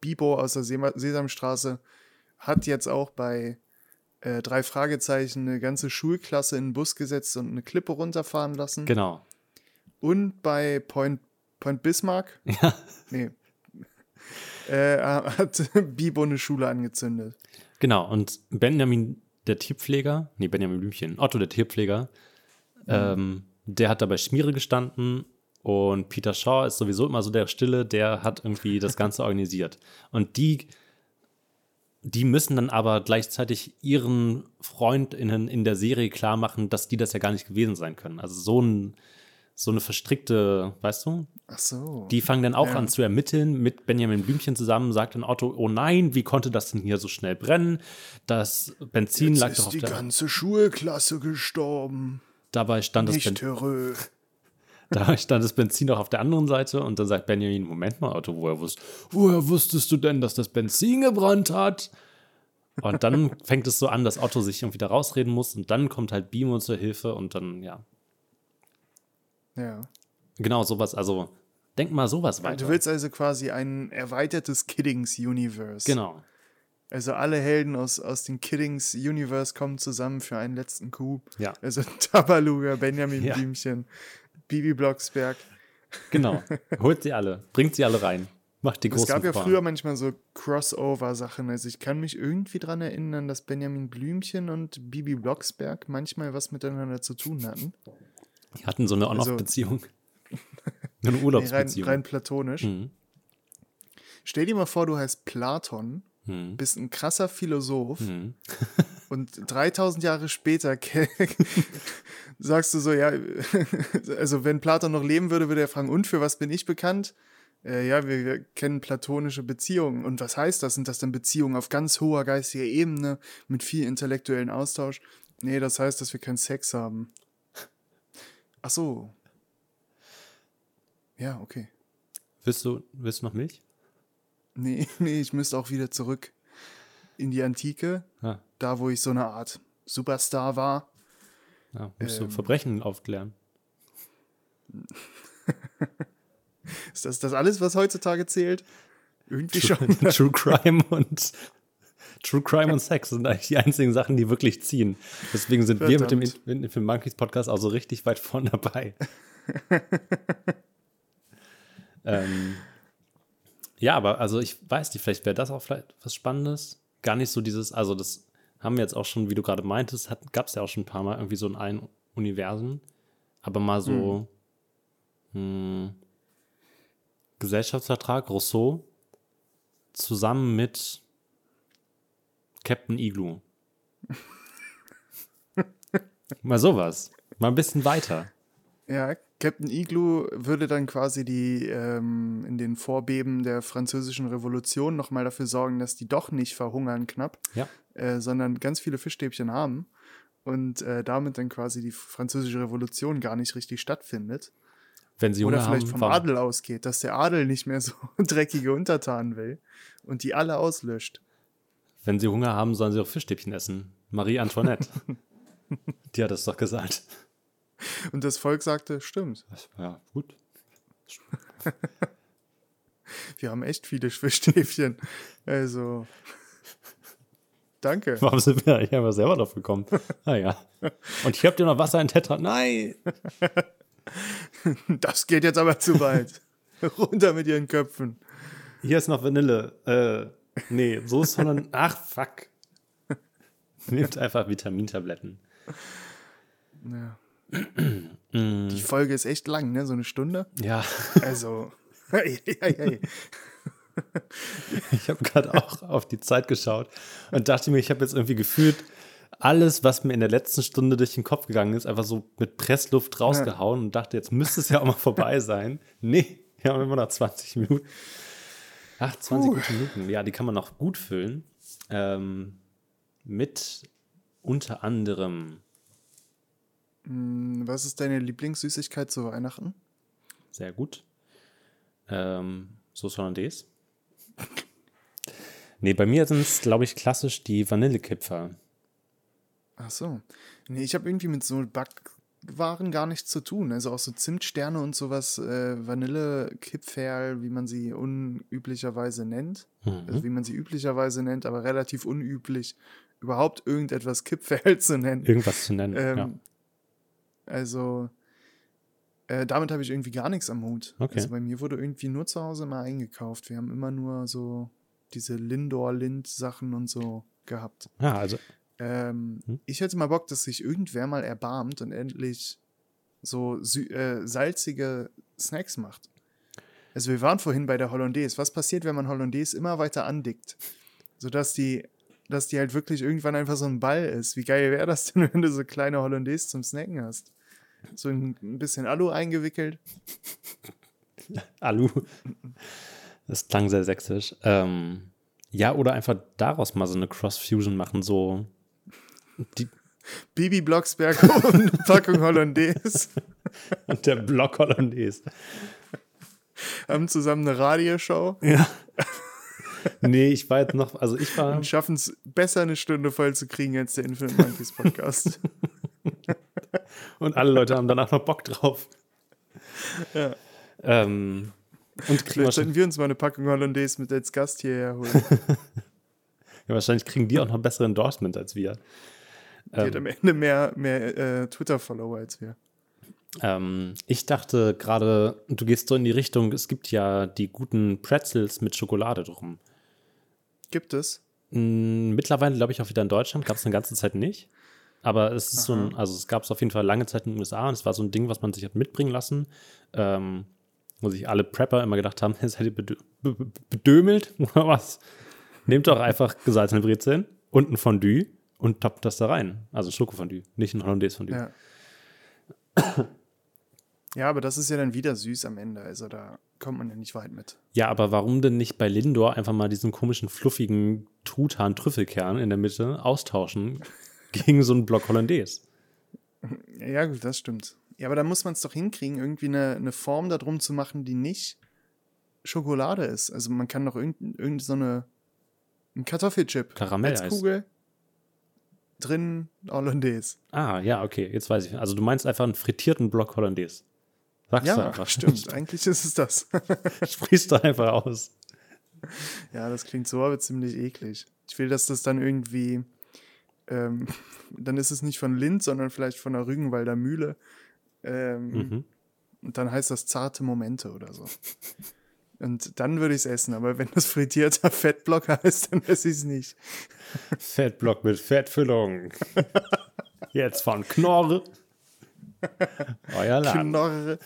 Bibo aus der Sesamstraße hat jetzt auch bei äh, drei Fragezeichen eine ganze Schulklasse in den Bus gesetzt und eine Klippe runterfahren lassen. Genau. Und bei Point, Point Bismarck, Ja. nee, äh, hat Bibo eine Schule angezündet. Genau, und Benjamin, der Tierpfleger, nee, Benjamin Blümchen, Otto, der Tierpfleger, ähm, der hat dabei Schmiere gestanden und Peter Shaw ist sowieso immer so der Stille, der hat irgendwie das Ganze organisiert. Und die, die müssen dann aber gleichzeitig ihren FreundInnen in der Serie klar machen, dass die das ja gar nicht gewesen sein können. Also so, ein, so eine verstrickte, weißt du, Ach so. die fangen dann auch Ja. an zu ermitteln mit Benjamin Blümchen zusammen, sagt dann Otto, oh nein, wie konnte das denn hier so schnell brennen? Das Benzin lag Jetzt doch ist auf die der... ganze Schulklasse gestorben. Dabei stand, das Nicht ben, Terrö. dabei stand das Benzin doch auf der anderen Seite und dann sagt Benjamin, Moment mal, Otto, woher, wusst, woher wusstest du denn, dass das Benzin gebrannt hat? Und dann fängt es so an, dass Otto sich irgendwie da rausreden muss und dann kommt halt Bimo zur Hilfe und dann, ja, Ja. genau sowas, also denk mal sowas weiter. Du willst also quasi ein erweitertes Kiddings-Universe. genau. Also alle Helden aus, aus dem Kiddings-Universe kommen zusammen für einen letzten Coup. Ja. Also Tabaluga, Benjamin Ja. Blümchen, Bibi Blocksberg. Genau. Holt sie alle. Bringt sie alle rein. Macht die großen Es gab ja Frauen. früher manchmal so Crossover-Sachen. Also ich kann mich irgendwie dran erinnern, dass Benjamin Blümchen und Bibi Blocksberg manchmal was miteinander zu tun hatten. Die hatten so eine On-Off-Beziehung. eine Nee, rein, Urlaubsbeziehung. rein platonisch. Mhm. Stell dir mal vor, du heißt Platon, Mhm. bist ein krasser Philosoph Mhm. und 3000 Jahre später sagst du so, ja, also wenn Platon noch leben würde, würde er fragen, und für was bin ich bekannt? Äh, ja, wir, wir kennen platonische Beziehungen. Und was heißt das? Sind das dann Beziehungen auf ganz hoher geistiger Ebene mit viel intellektuellen Austausch? Nee, das heißt, dass wir keinen Sex haben. Ach so. Ja, okay. Willst, du, willst du noch Milch? Nee, nee, ich müsste auch wieder zurück in die Antike, Ja, da wo ich so eine Art Superstar war. ja musst Ähm. du Verbrechen aufklären. Ist das das alles, was heutzutage zählt? Irgendwie schon. True Crime und True Crime und Sex sind eigentlich die einzigen Sachen, die wirklich ziehen. Deswegen sind wir mit dem Verdammt. In- Film Monkeys Podcast auch so richtig weit vorne dabei. ähm, ja, aber also ich weiß nicht, vielleicht wäre das auch vielleicht was Spannendes. Gar nicht so dieses, also das haben wir jetzt auch schon, wie du gerade meintest, gab es ja auch schon ein paar Mal irgendwie so in allen Universen. Aber mal so hm, Gesellschaftsvertrag, Rousseau, zusammen mit Captain Igloo. Mal sowas. Mal ein bisschen weiter. Ja, Captain Igloo würde dann quasi die ähm, in den Vorbeben der französischen Revolution nochmal dafür sorgen, dass die doch nicht verhungern knapp, Ja. äh, sondern ganz viele Fischstäbchen haben und äh, damit dann quasi die französische Revolution gar nicht richtig stattfindet. Wenn sie Hunger Oder vielleicht haben, vom warum- Adel ausgeht, dass der Adel nicht mehr so dreckige Untertanen will und die alle auslöscht. Wenn sie Hunger haben, sollen sie auch Fischstäbchen essen. Marie Antoinette. Die hat das doch gesagt. Und das Volk sagte, stimmt, Ja, gut. wir haben echt viele Fischstäbchen. Also, danke. Warum sind wir eigentlich einfach selber drauf gekommen? Ah ja. Und ich hab dir noch Wasser in Tetra. Nein! Das geht jetzt aber zu weit. Runter mit ihren Köpfen. Hier ist noch Vanille. Äh, nee, so ist sondern. Ach, fuck. Nehmt einfach Vitamintabletten. Ja. Mm. Die Folge ist echt lang, ne? So eine Stunde. Ja, Also, hey, hey, hey. ich habe gerade auch auf die Zeit geschaut und dachte mir, ich habe jetzt irgendwie gefühlt alles, was mir in der letzten Stunde durch den Kopf gegangen ist, einfach so mit Pressluft rausgehauen und dachte, jetzt müsste es ja auch mal vorbei sein. Nee, wir haben immer noch 20 Minuten. Ach, 20 gute Minuten. Ja, die kann man noch gut füllen. Ähm, mit unter anderem, Hm, Was ist deine Lieblingssüßigkeit zu Weihnachten? sehr gut, ähm, Sauce Hollandaise. nee, bei mir sind es, glaube ich, klassisch die Vanillekipferl. Ach so. Nee, ich habe irgendwie mit so Backwaren gar nichts zu tun. Also auch so Zimtsterne und sowas, äh, Vanillekipferl, wie man sie unüblicherweise nennt. Also wie man sie üblicherweise nennt, aber relativ unüblich, überhaupt irgendetwas Kipferl zu nennen. Irgendwas zu nennen. Ähm, ja. Also, äh, damit habe ich irgendwie gar nichts am Hut. Okay. Also bei mir wurde irgendwie nur zu Hause mal eingekauft. Wir haben immer nur so diese Lindor-Lind-Sachen und so gehabt. ja, also Ähm, Hm? Ich hätte mal Bock, dass sich irgendwer mal erbarmt und endlich so äh, salzige Snacks macht. Also wir waren vorhin bei der Hollandaise. Was passiert, wenn man Hollandaise immer weiter andickt? Sodass die, dass die halt wirklich irgendwann einfach so ein Ball ist. Wie geil wäre das denn, wenn du so kleine Hollandaise zum Snacken hast? So ein, ein bisschen Alu eingewickelt. Alu. Das klang sehr sächsisch. Ähm, ja, oder einfach daraus mal so eine Cross-Fusion machen, so die, Bibi Blocksberg und eine Packung Hollandaise und der Block Hollandaise. haben zusammen eine Radioshow Ja. nee, ich war jetzt noch, also ich war, und schaffen es besser eine Stunde voll zu kriegen als der Infinite Monkeys Podcast. und alle Leute haben danach noch Bock drauf. Ja. Ähm, und Vielleicht sollten wir uns mal eine Packung Hollandaise mit als Gast hierher holen. ja, wahrscheinlich kriegen die auch noch bessere Endorsement als wir. Die hat am Ende mehr, mehr äh, Twitter-Follower als wir. Ähm, ich dachte gerade, du gehst so in die Richtung, es gibt ja die guten Pretzels mit Schokolade drum. Gibt es? Mm, Mittlerweile, glaube ich, auch wieder in Deutschland, gab es eine ganze Zeit nicht. Aber es ist so ein, also es gab es auf jeden Fall lange Zeit in den USA und es war so ein Ding, was man sich hat mitbringen lassen. Ähm, wo sich alle Prepper immer gedacht haben, seid ihr bedö be- be- bedömelt oder was? Nehmt doch einfach gesalzene Brezeln und ein Fondue und toppt das da rein. Also Schokofondue, nicht ein Hollandaise-Fondue. Ja. ja, aber das ist ja dann wieder süß am Ende. Also da kommt man ja nicht weit mit. Ja, aber warum denn nicht bei Lindor einfach mal diesen komischen, fluffigen Truthahn-Trüffelkern in der Mitte austauschen gegen so einen Block Hollandaise? Ja, gut, das stimmt. Ja, aber da muss man es doch hinkriegen, irgendwie eine, eine Form darum zu machen, die nicht Schokolade ist. Also man kann doch irgendeine irgend so eine ein Kartoffelchip Karamell als Kugel drin Hollandaise. Ah, ja, okay, jetzt weiß ich. Also du meinst einfach einen frittierten Block Hollandaise. Sagst du Ja, einfach. stimmt. Eigentlich ist es das. Sprichst du einfach aus. Ja, das klingt so, aber ziemlich eklig. Ich will, dass das dann irgendwie, ähm, dann ist es nicht von Lind, sondern vielleicht von der Rügenwalder Mühle. Ähm, Mhm. Und dann heißt das zarte Momente oder so. Und dann würde ich es essen, aber wenn das frittierter Fettblock heißt, dann esse ich es nicht. Fettblock mit Fettfüllung. Jetzt von Knorr. Euer Laden. Knorre.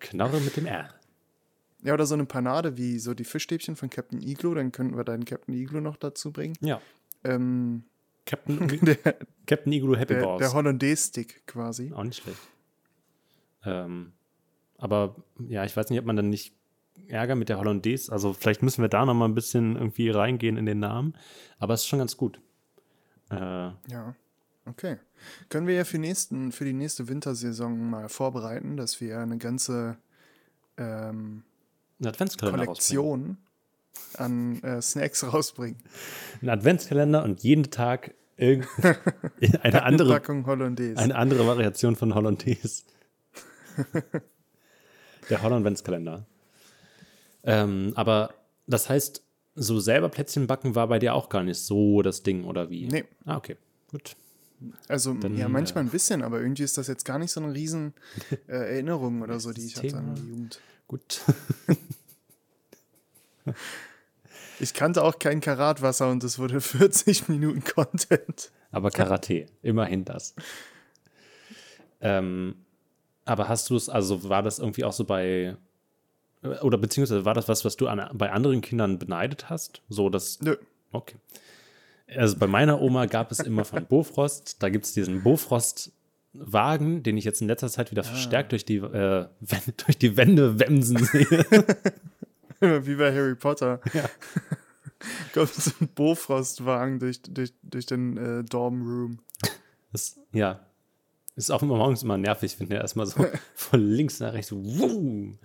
Knorre mit dem R. Ja, oder so eine Panade wie so die Fischstäbchen von Captain Iglo, dann könnten wir deinen Captain Iglo noch dazu bringen. Ja. Ähm, Captain, der Captain Igloo Happy der, Balls. der Hollandaise-Stick quasi. Auch nicht schlecht. Ähm, aber ja, ich weiß nicht, ob man dann nicht Ärger mit der Hollandaise, also vielleicht müssen wir da noch mal ein bisschen irgendwie reingehen in den Namen, aber es ist schon ganz gut. Äh, Ja, okay. Können wir ja für, nächsten, für die nächste Wintersaison mal vorbereiten, dass wir eine ganze ähm. Kollektion an äh, Snacks rausbringen. Ein Adventskalender und jeden Tag eine andere, Packung Hollandaise. eine andere Variation von Hollandaise. Der Holland-Adventskalender. Ähm, aber das heißt, so selber Plätzchen backen war bei dir auch gar nicht so das Ding, oder wie? Nee. Ah, okay. Gut. Also Dann, ja, äh, manchmal ein bisschen, aber irgendwie ist das jetzt gar nicht so eine riesen äh, Erinnerung oder so, die ich hatte an Thema. die Jugend. Gut. Ich kannte auch kein Karatwasser und es wurde 40 Minuten Content. Aber Karate, immerhin das. Ähm, aber hast du es, also war das irgendwie auch so bei, oder beziehungsweise war das was, was du an, bei anderen Kindern beneidet hast? So, dass, Nö. okay. Also bei meiner Oma gab es immer von Bofrost, da gibt es diesen Bofrost-Wagen, den ich jetzt in letzter Zeit wieder verstärkt durch die, äh, Wände- durch die Wände wemsen sehe. Wie bei Harry Potter. Ja. Kommt so ein Bofrostwagen durch, durch, durch den äh, Dorm Room. Das, ja. Ist auch immer morgens immer nervig, wenn der erstmal so von links nach rechts. So, wumm.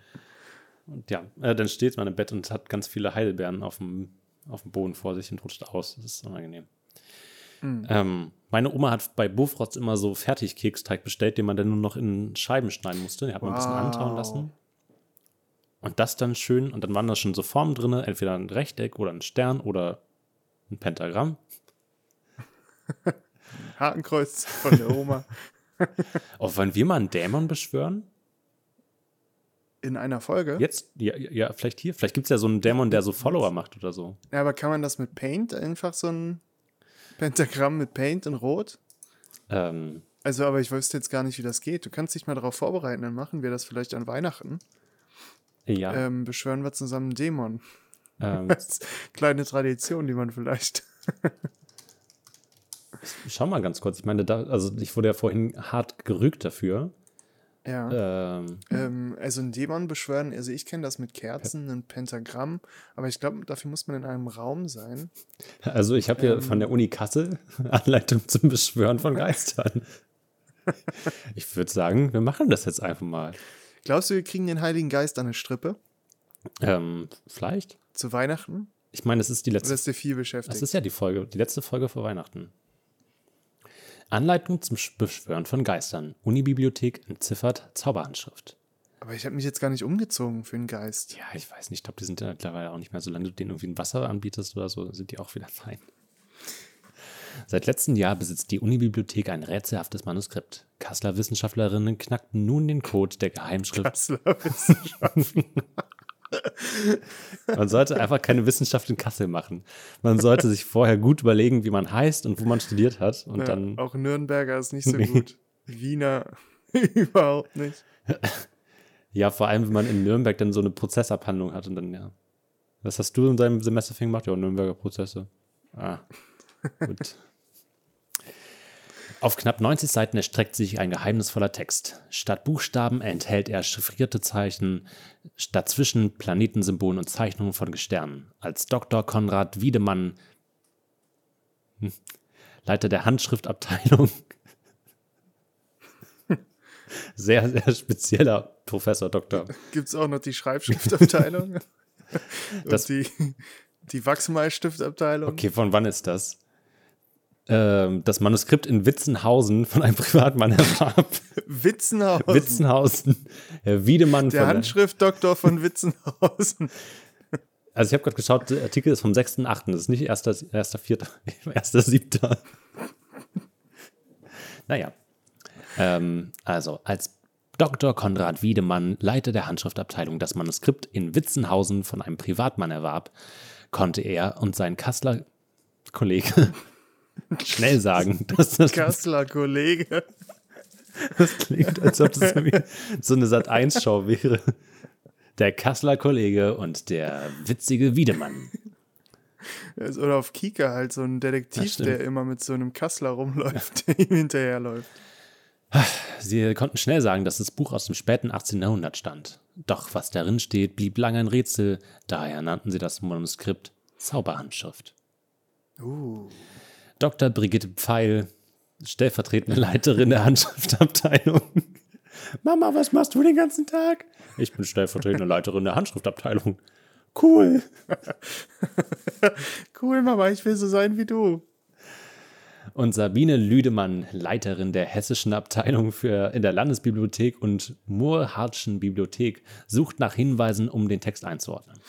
Und ja, äh, dann steht man im Bett und hat ganz viele Heidelbeeren auf dem, auf dem Boden vor sich und rutscht aus. Das ist unangenehm. Ähm, meine Oma hat bei Bofrost immer so Fertigkeksteig bestellt, den man dann nur noch in Scheiben schneiden musste. Den hat man ein bisschen Wow. antauen lassen. Und das dann schön, und dann waren da schon so Formen drin, entweder ein Rechteck oder ein Stern oder ein Pentagramm. Hakenkreuz von der Oma. Oh, wollen wir mal einen Dämon beschwören? In einer Folge? Jetzt? Ja, ja vielleicht hier. Vielleicht gibt es ja so einen Dämon, der so Follower macht oder so. Ja, aber kann man das mit Paint? Einfach so ein Pentagramm mit Paint in Rot? Ähm, Also, aber ich wüsste jetzt gar nicht, wie das geht. Du kannst dich mal darauf vorbereiten, dann machen wir das vielleicht an Weihnachten. ja. Ähm, beschwören wir zusammen einen Dämon. ähm, Das ist kleine Tradition, die man vielleicht. schau mal ganz kurz. Ich meine, da, also ich wurde ja vorhin hart gerügt dafür. Ja. Ähm, Ähm, also einen Dämon beschwören, also ich kenne das mit Kerzen, ein Pentagramm, aber ich glaube, dafür muss man in einem Raum sein. also ich habe hier von der Uni Kassel Anleitung zum Beschwören von Geistern. ich würde sagen, wir machen das jetzt einfach mal. Glaubst du, wir kriegen den Heiligen Geist an eine Strippe Ähm, vielleicht? zu Weihnachten? Ich meine, es ist die letzte ist der viel beschäftigt? Das ist ja die Folge, die letzte Folge vor Weihnachten. Anleitung zum Beschwören von Geistern. Unibibliothek entziffert Zauberhandschrift. aber ich habe mich jetzt gar nicht umgezogen für den Geist. Ja, ich weiß nicht, ich glaube, die sind ja mittlerweile auch nicht mehr, solange du denen irgendwie ein Wasser anbietest oder so, sind die auch wieder fein. Seit letztem Jahr besitzt die Unibibliothek ein rätselhaftes Manuskript. Kasseler Wissenschaftlerinnen knackten nun den Code der Geheimschrift. Kasseler Wissenschaft. Man sollte einfach keine Wissenschaft in Kassel machen. Man sollte sich vorher gut überlegen, wie man heißt und wo man studiert hat. Und Ja, dann auch Nürnberger ist nicht so gut. Wiener überhaupt nicht. Ja, vor allem, wenn man in Nürnberg dann so eine Prozessabhandlung hat und dann, ja. Was hast du in deinem Semesterfing gemacht? Ja, Nürnberger Prozesse. Ah, gut. Auf knapp 90 Seiten erstreckt sich ein geheimnisvoller Text. Statt Buchstaben enthält er chiffrierte Zeichen, dazwischen Planetensymbolen und Zeichnungen von Gesternen. Als Dr. Konrad Wiedemann, hm, Leiter der Handschriftabteilung, sehr, sehr spezieller Professor, Doktor. Gibt es auch noch die Schreibschriftabteilung? Das- die, die Wachsmalstiftabteilung? Okay, von wann ist das? Ähm, das Manuskript in Witzenhausen von einem Privatmann erwarb. Witzenhausen. Witzenhausen. Herr Wiedemann der Handschriftdoktor von Witzenhausen. Also ich habe gerade geschaut, der Artikel ist vom 6.8. Das ist nicht 1.4., 1.7. naja. Ähm, also, als Dr. Konrad Wiedemann, Leiter der Handschriftabteilung, das Manuskript in Witzenhausen von einem Privatmann erwarb, konnte er und sein Kasseler Kollege schnell sagen, dass das Kasseler Kollege. Das klingt, als ob das irgendwie so eine Sat1-Show wäre. Der Kasseler Kollege und der witzige Wiedemann. Oder auf Kika halt so ein Detektiv, der immer mit so einem Kassler rumläuft, der ihm hinterherläuft. Sie konnten schnell sagen, dass das Buch aus dem späten 18. Jahrhundert stammt. Doch was darin steht, blieb lange ein Rätsel. Daher nannten sie das Manuskript Zauberhandschrift. Uh. Dr. Brigitte Pfeil, stellvertretende Leiterin der Handschriftabteilung. Mama, was machst du den ganzen Tag? Ich bin stellvertretende Leiterin der Handschriftabteilung. Cool. Cool, Mama, ich will so sein wie du. Und Sabine Lüdemann, Leiterin der hessischen Abteilung für in der Landesbibliothek und Murhartschen Bibliothek, sucht nach Hinweisen, um den Text einzuordnen.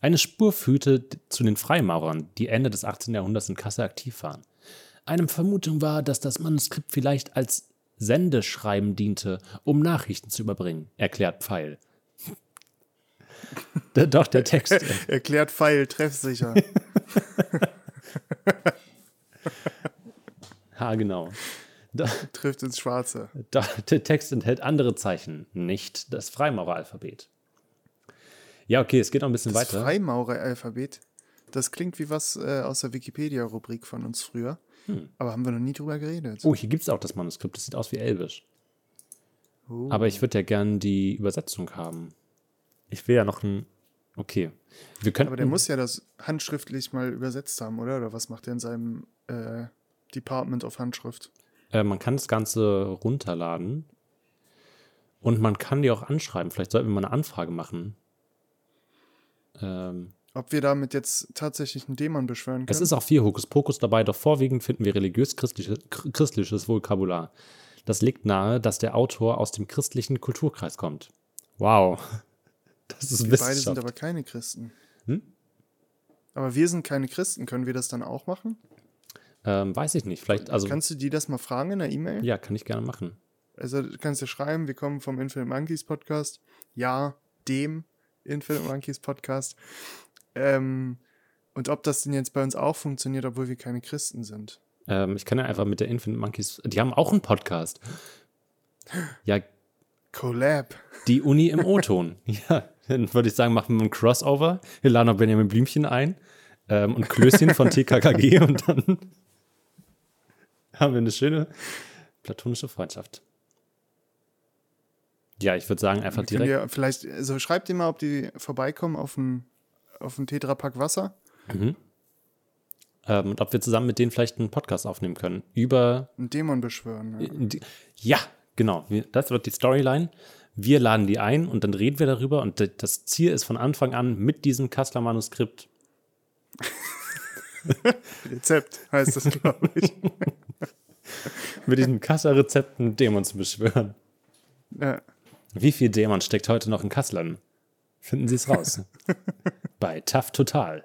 Eine Spur führte zu den Freimaurern, die Ende des 18. Jahrhunderts in Kassel aktiv waren. Eine Vermutung war, dass das Manuskript vielleicht als Sendeschreiben diente, um Nachrichten zu überbringen, erklärt Pfeil. Doch, der Text. Erklärt Pfeil, treffsicher. Ha, genau. Da, Trifft ins Schwarze. Da, der Text enthält andere Zeichen, nicht das Freimaureralphabet. Ja, okay, es geht noch ein bisschen Das weiter. Freimaureralphabet. Das klingt wie was äh, aus der Wikipedia-Rubrik von uns früher. Aber haben wir noch nie drüber geredet. oh, hier gibt es auch das Manuskript. Das sieht aus wie Elbisch. Oh. Aber ich würde ja gern die Übersetzung haben. Ich will ja noch ein. Okay. Wir könnten, Aber der muss ja das handschriftlich mal übersetzt haben, oder? Oder was macht er in seinem äh, Department of Handschrift? äh, man kann das Ganze runterladen und man kann die auch anschreiben. Vielleicht sollten wir mal eine Anfrage machen. Ähm, Ob wir damit jetzt tatsächlich einen Dämon beschwören können? es ist auch viel Hokuspokus dabei, doch vorwiegend finden wir religiös-christliches christliches Vokabular. Das legt nahe, dass der Autor aus dem christlichen Kulturkreis kommt. Wow. Das ist wir beide sind aber keine Christen. Hm? Aber wir sind keine Christen. Können wir das dann auch machen? Ähm, weiß ich nicht. Vielleicht, also. Kannst du die das mal fragen in der E-Mail? ja, kann ich gerne machen. Also du kannst ja schreiben, wir kommen vom Infinite Monkeys Podcast. Ja, dem Infinite Monkeys Podcast. Ähm, und ob das denn jetzt bei uns auch funktioniert, obwohl wir keine Christen sind. Ähm, ich kann ja einfach mit der Infinite Monkeys. Die haben auch einen Podcast. Ja, Collab. die Uni im O-Ton. ja, dann würde ich sagen, machen wir ein Crossover. Wir laden auch Benjamin Blümchen ein ähm, und Klößchen von TKKG und dann haben wir eine schöne platonische Freundschaft. Ja, ich würde sagen, einfach direkt. ja vielleicht, also schreibt ihr mal, ob die vorbeikommen auf ein, auf ein Tetrapack Wasser. Mhm. Ähm, und ob wir zusammen mit denen vielleicht einen Podcast aufnehmen können. Über Einen Dämon beschwören. Ja. Die- Ja, genau. Das wird die Storyline. Wir laden die ein und dann reden wir darüber. Und das Ziel ist von Anfang an mit diesem Kassler-Manuskript. Rezept heißt das, glaube ich. Mit diesem Kassler-Rezept einen Dämon zu beschwören. ja. Wie viel Dämon steckt heute noch in Kasslern? Finden Sie es raus. Bei TAF Total.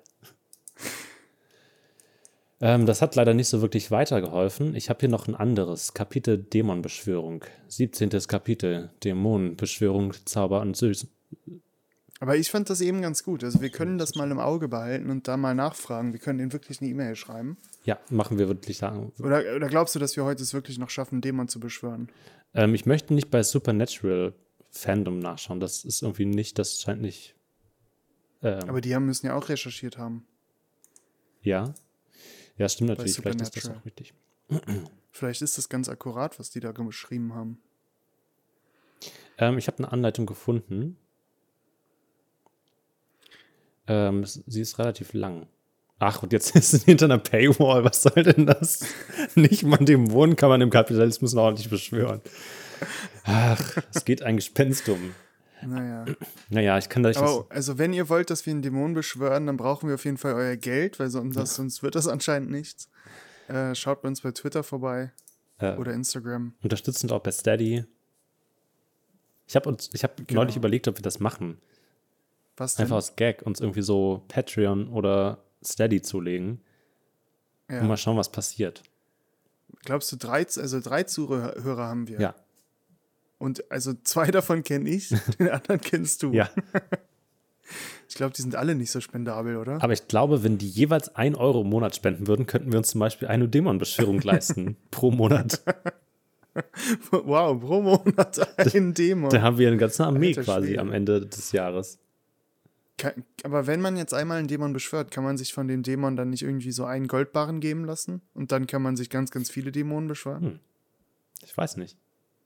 Ähm, das hat leider nicht so wirklich weitergeholfen. Ich habe hier noch ein anderes Kapitel Dämonbeschwörung. 17. Kapitel Dämonenbeschwörung, Zauber und Süß. Aber ich fand das eben ganz gut. Also wir können das mal im Auge behalten und da mal nachfragen. Wir können denen wirklich eine E-Mail schreiben. Ja, machen wir wirklich sagen. Oder, oder glaubst du, dass wir heute es wirklich noch schaffen, Dämon zu beschwören? Ähm, ich möchte nicht bei Supernatural Fandom nachschauen. Das ist irgendwie nicht, das scheint nicht. Ähm, Aber die haben, müssen ja auch recherchiert haben. ja. Ja, stimmt natürlich. Vielleicht ist das auch richtig. Vielleicht ist das ganz akkurat, was die da geschrieben haben. Ähm, ich habe eine Anleitung gefunden. Ähm, sie ist relativ lang. Ach, und jetzt ist sie hinter einer Paywall. Was soll denn das? Nicht mal dem Wohnen kann man im Kapitalismus noch ordentlich beschwören. Ach, es geht ein Gespenst um. Naja. Naja, ich kann da nicht. Aber also, wenn ihr wollt, dass wir einen Dämon beschwören, dann brauchen wir auf jeden Fall euer Geld, weil sonst, das, sonst wird das anscheinend nichts. Äh, schaut bei uns bei Twitter vorbei Äh, oder Instagram. unterstützend auch bei Steady. Ich habe habe Genau. neulich überlegt, ob wir das machen. Was denn? Einfach aus Gag uns irgendwie so Patreon oder Steady zulegen ja. und mal schauen, was passiert. Glaubst du, drei, also drei Zuhörer haben wir? Ja, Und also zwei davon kenne ich, den anderen kennst du. ja. Ich glaube, die sind alle nicht so spendabel, oder? Aber ich glaube, wenn die jeweils 1 Euro im Monat spenden würden, könnten wir uns zum Beispiel eine Dämonbeschwörung leisten pro Monat. Wow, pro Monat ein Dämon. Da haben wir eine ganze Armee Alter quasi Schwede. am Ende des Jahres. Kann, aber wenn man jetzt einmal einen Dämon beschwört, kann man sich von dem Dämon dann nicht irgendwie so einen Goldbarren geben lassen? Und dann kann man sich ganz, ganz viele Dämonen beschwören? Hm. Ich weiß nicht.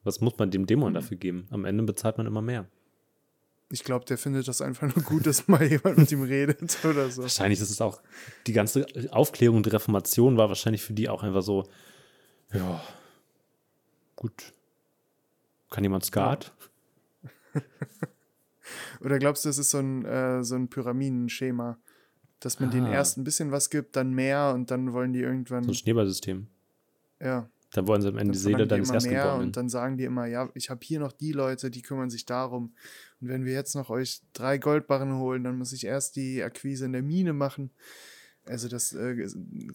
Was muss man dem Dämon dafür geben? Am Ende bezahlt man immer mehr. Ich glaube, der findet das einfach nur gut, dass mal jemand mit ihm redet oder so. Wahrscheinlich ist es auch, die ganze Aufklärung und Reformation war wahrscheinlich für die auch einfach so, ja, gut. Kann jemand Skat? Oder glaubst du, das ist so ein, äh, so ein Pyramidenschema? Dass man denen Ah. erst ein bisschen was gibt, dann mehr und dann wollen die irgendwann. So ein Schneeballsystem. ja. Dann wollen sie am Ende die Seele deines Erstgeborenen. und dann sagen die immer, ja, ich habe hier noch die Leute, die kümmern sich darum. Und wenn wir jetzt noch euch drei Goldbarren holen, dann muss ich erst die Akquise in der Mine machen. Also das äh,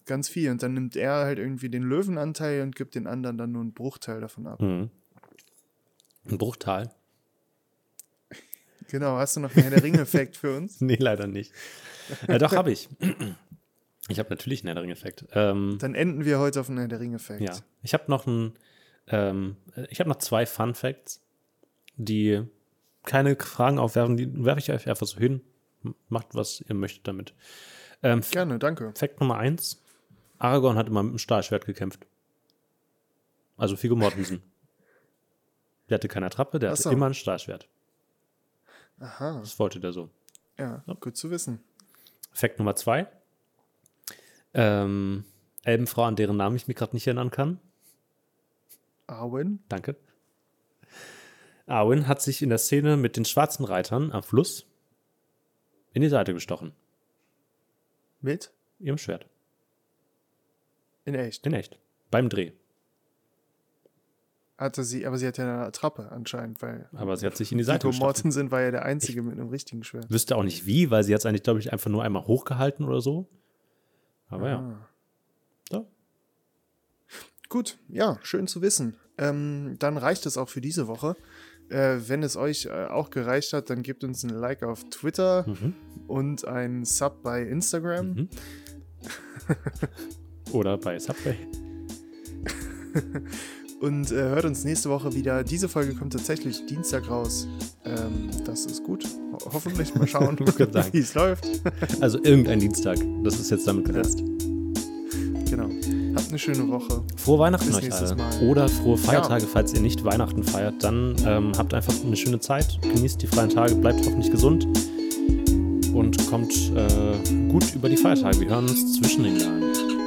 ganz viel. Und dann nimmt er halt irgendwie den Löwenanteil und gibt den anderen dann nur einen Bruchteil davon ab. Mhm. Ein Bruchtal? Genau, hast du noch einen Herr der Ring-Effekt für uns? Nee, leider nicht. äh, doch, habe ich. Ich habe natürlich einen Herr der Ring-Effekt. Ähm, Dann enden wir heute auf einen Herr der Ring-Effekt. ja. Ich habe noch ein, ähm, ich habe noch zwei Fun Facts, die keine Fragen aufwerfen, die werfe ich euch einfach so hin. Macht, was ihr möchtet damit. Ähm, Gerne, danke. Fakt Nummer eins: Aragorn hat immer mit dem Stahlschwert gekämpft. Also Viggo Mortensen. der hatte keine Attrappe, der Ach hatte so. immer ein Stahlschwert. Aha. Das wollte der so. Ja, gut zu wissen. Fakt Nummer zwei. Ähm, Elbenfrau, an deren Namen ich mich gerade nicht erinnern kann. Arwen? Danke. Arwen hat sich in der Szene mit den schwarzen Reitern am Fluss in die Seite gestochen. Mit? Ihrem Schwert. In echt. In echt. Beim Dreh. Hatte sie, aber sie hat ja eine Attrappe anscheinend, weil Aber sie hat sich in die Seite Viggo gestochen. Mortensen war ja der Einzige mit einem richtigen Schwert. Wüsste auch nicht wie, weil sie hat es eigentlich, glaube ich, einfach nur einmal hochgehalten oder so. Aber ja. Ah. So. Gut, ja, schön zu wissen. Ähm, dann reicht es auch für diese Woche. Äh, wenn es euch äh, auch gereicht hat, dann gebt uns ein Like auf Twitter Mhm. und ein Sub bei Instagram. Mhm. Oder bei Subway. Und äh, hört uns nächste Woche wieder. Diese Folge kommt tatsächlich Dienstag raus. Ähm, das ist gut. Ho hoffentlich mal schauen, wie es läuft. Also irgendein Dienstag. Das ist jetzt damit gesetzt. Genau. Habt eine schöne Woche. Frohe Weihnachten euch alle. Mal. Oder frohe Feiertage, falls ihr nicht Weihnachten feiert. Dann ähm, habt einfach eine schöne Zeit. Genießt die freien Tage. Bleibt hoffentlich gesund. Und kommt äh, gut über die Feiertage. Wir hören uns zwischen den Jahren.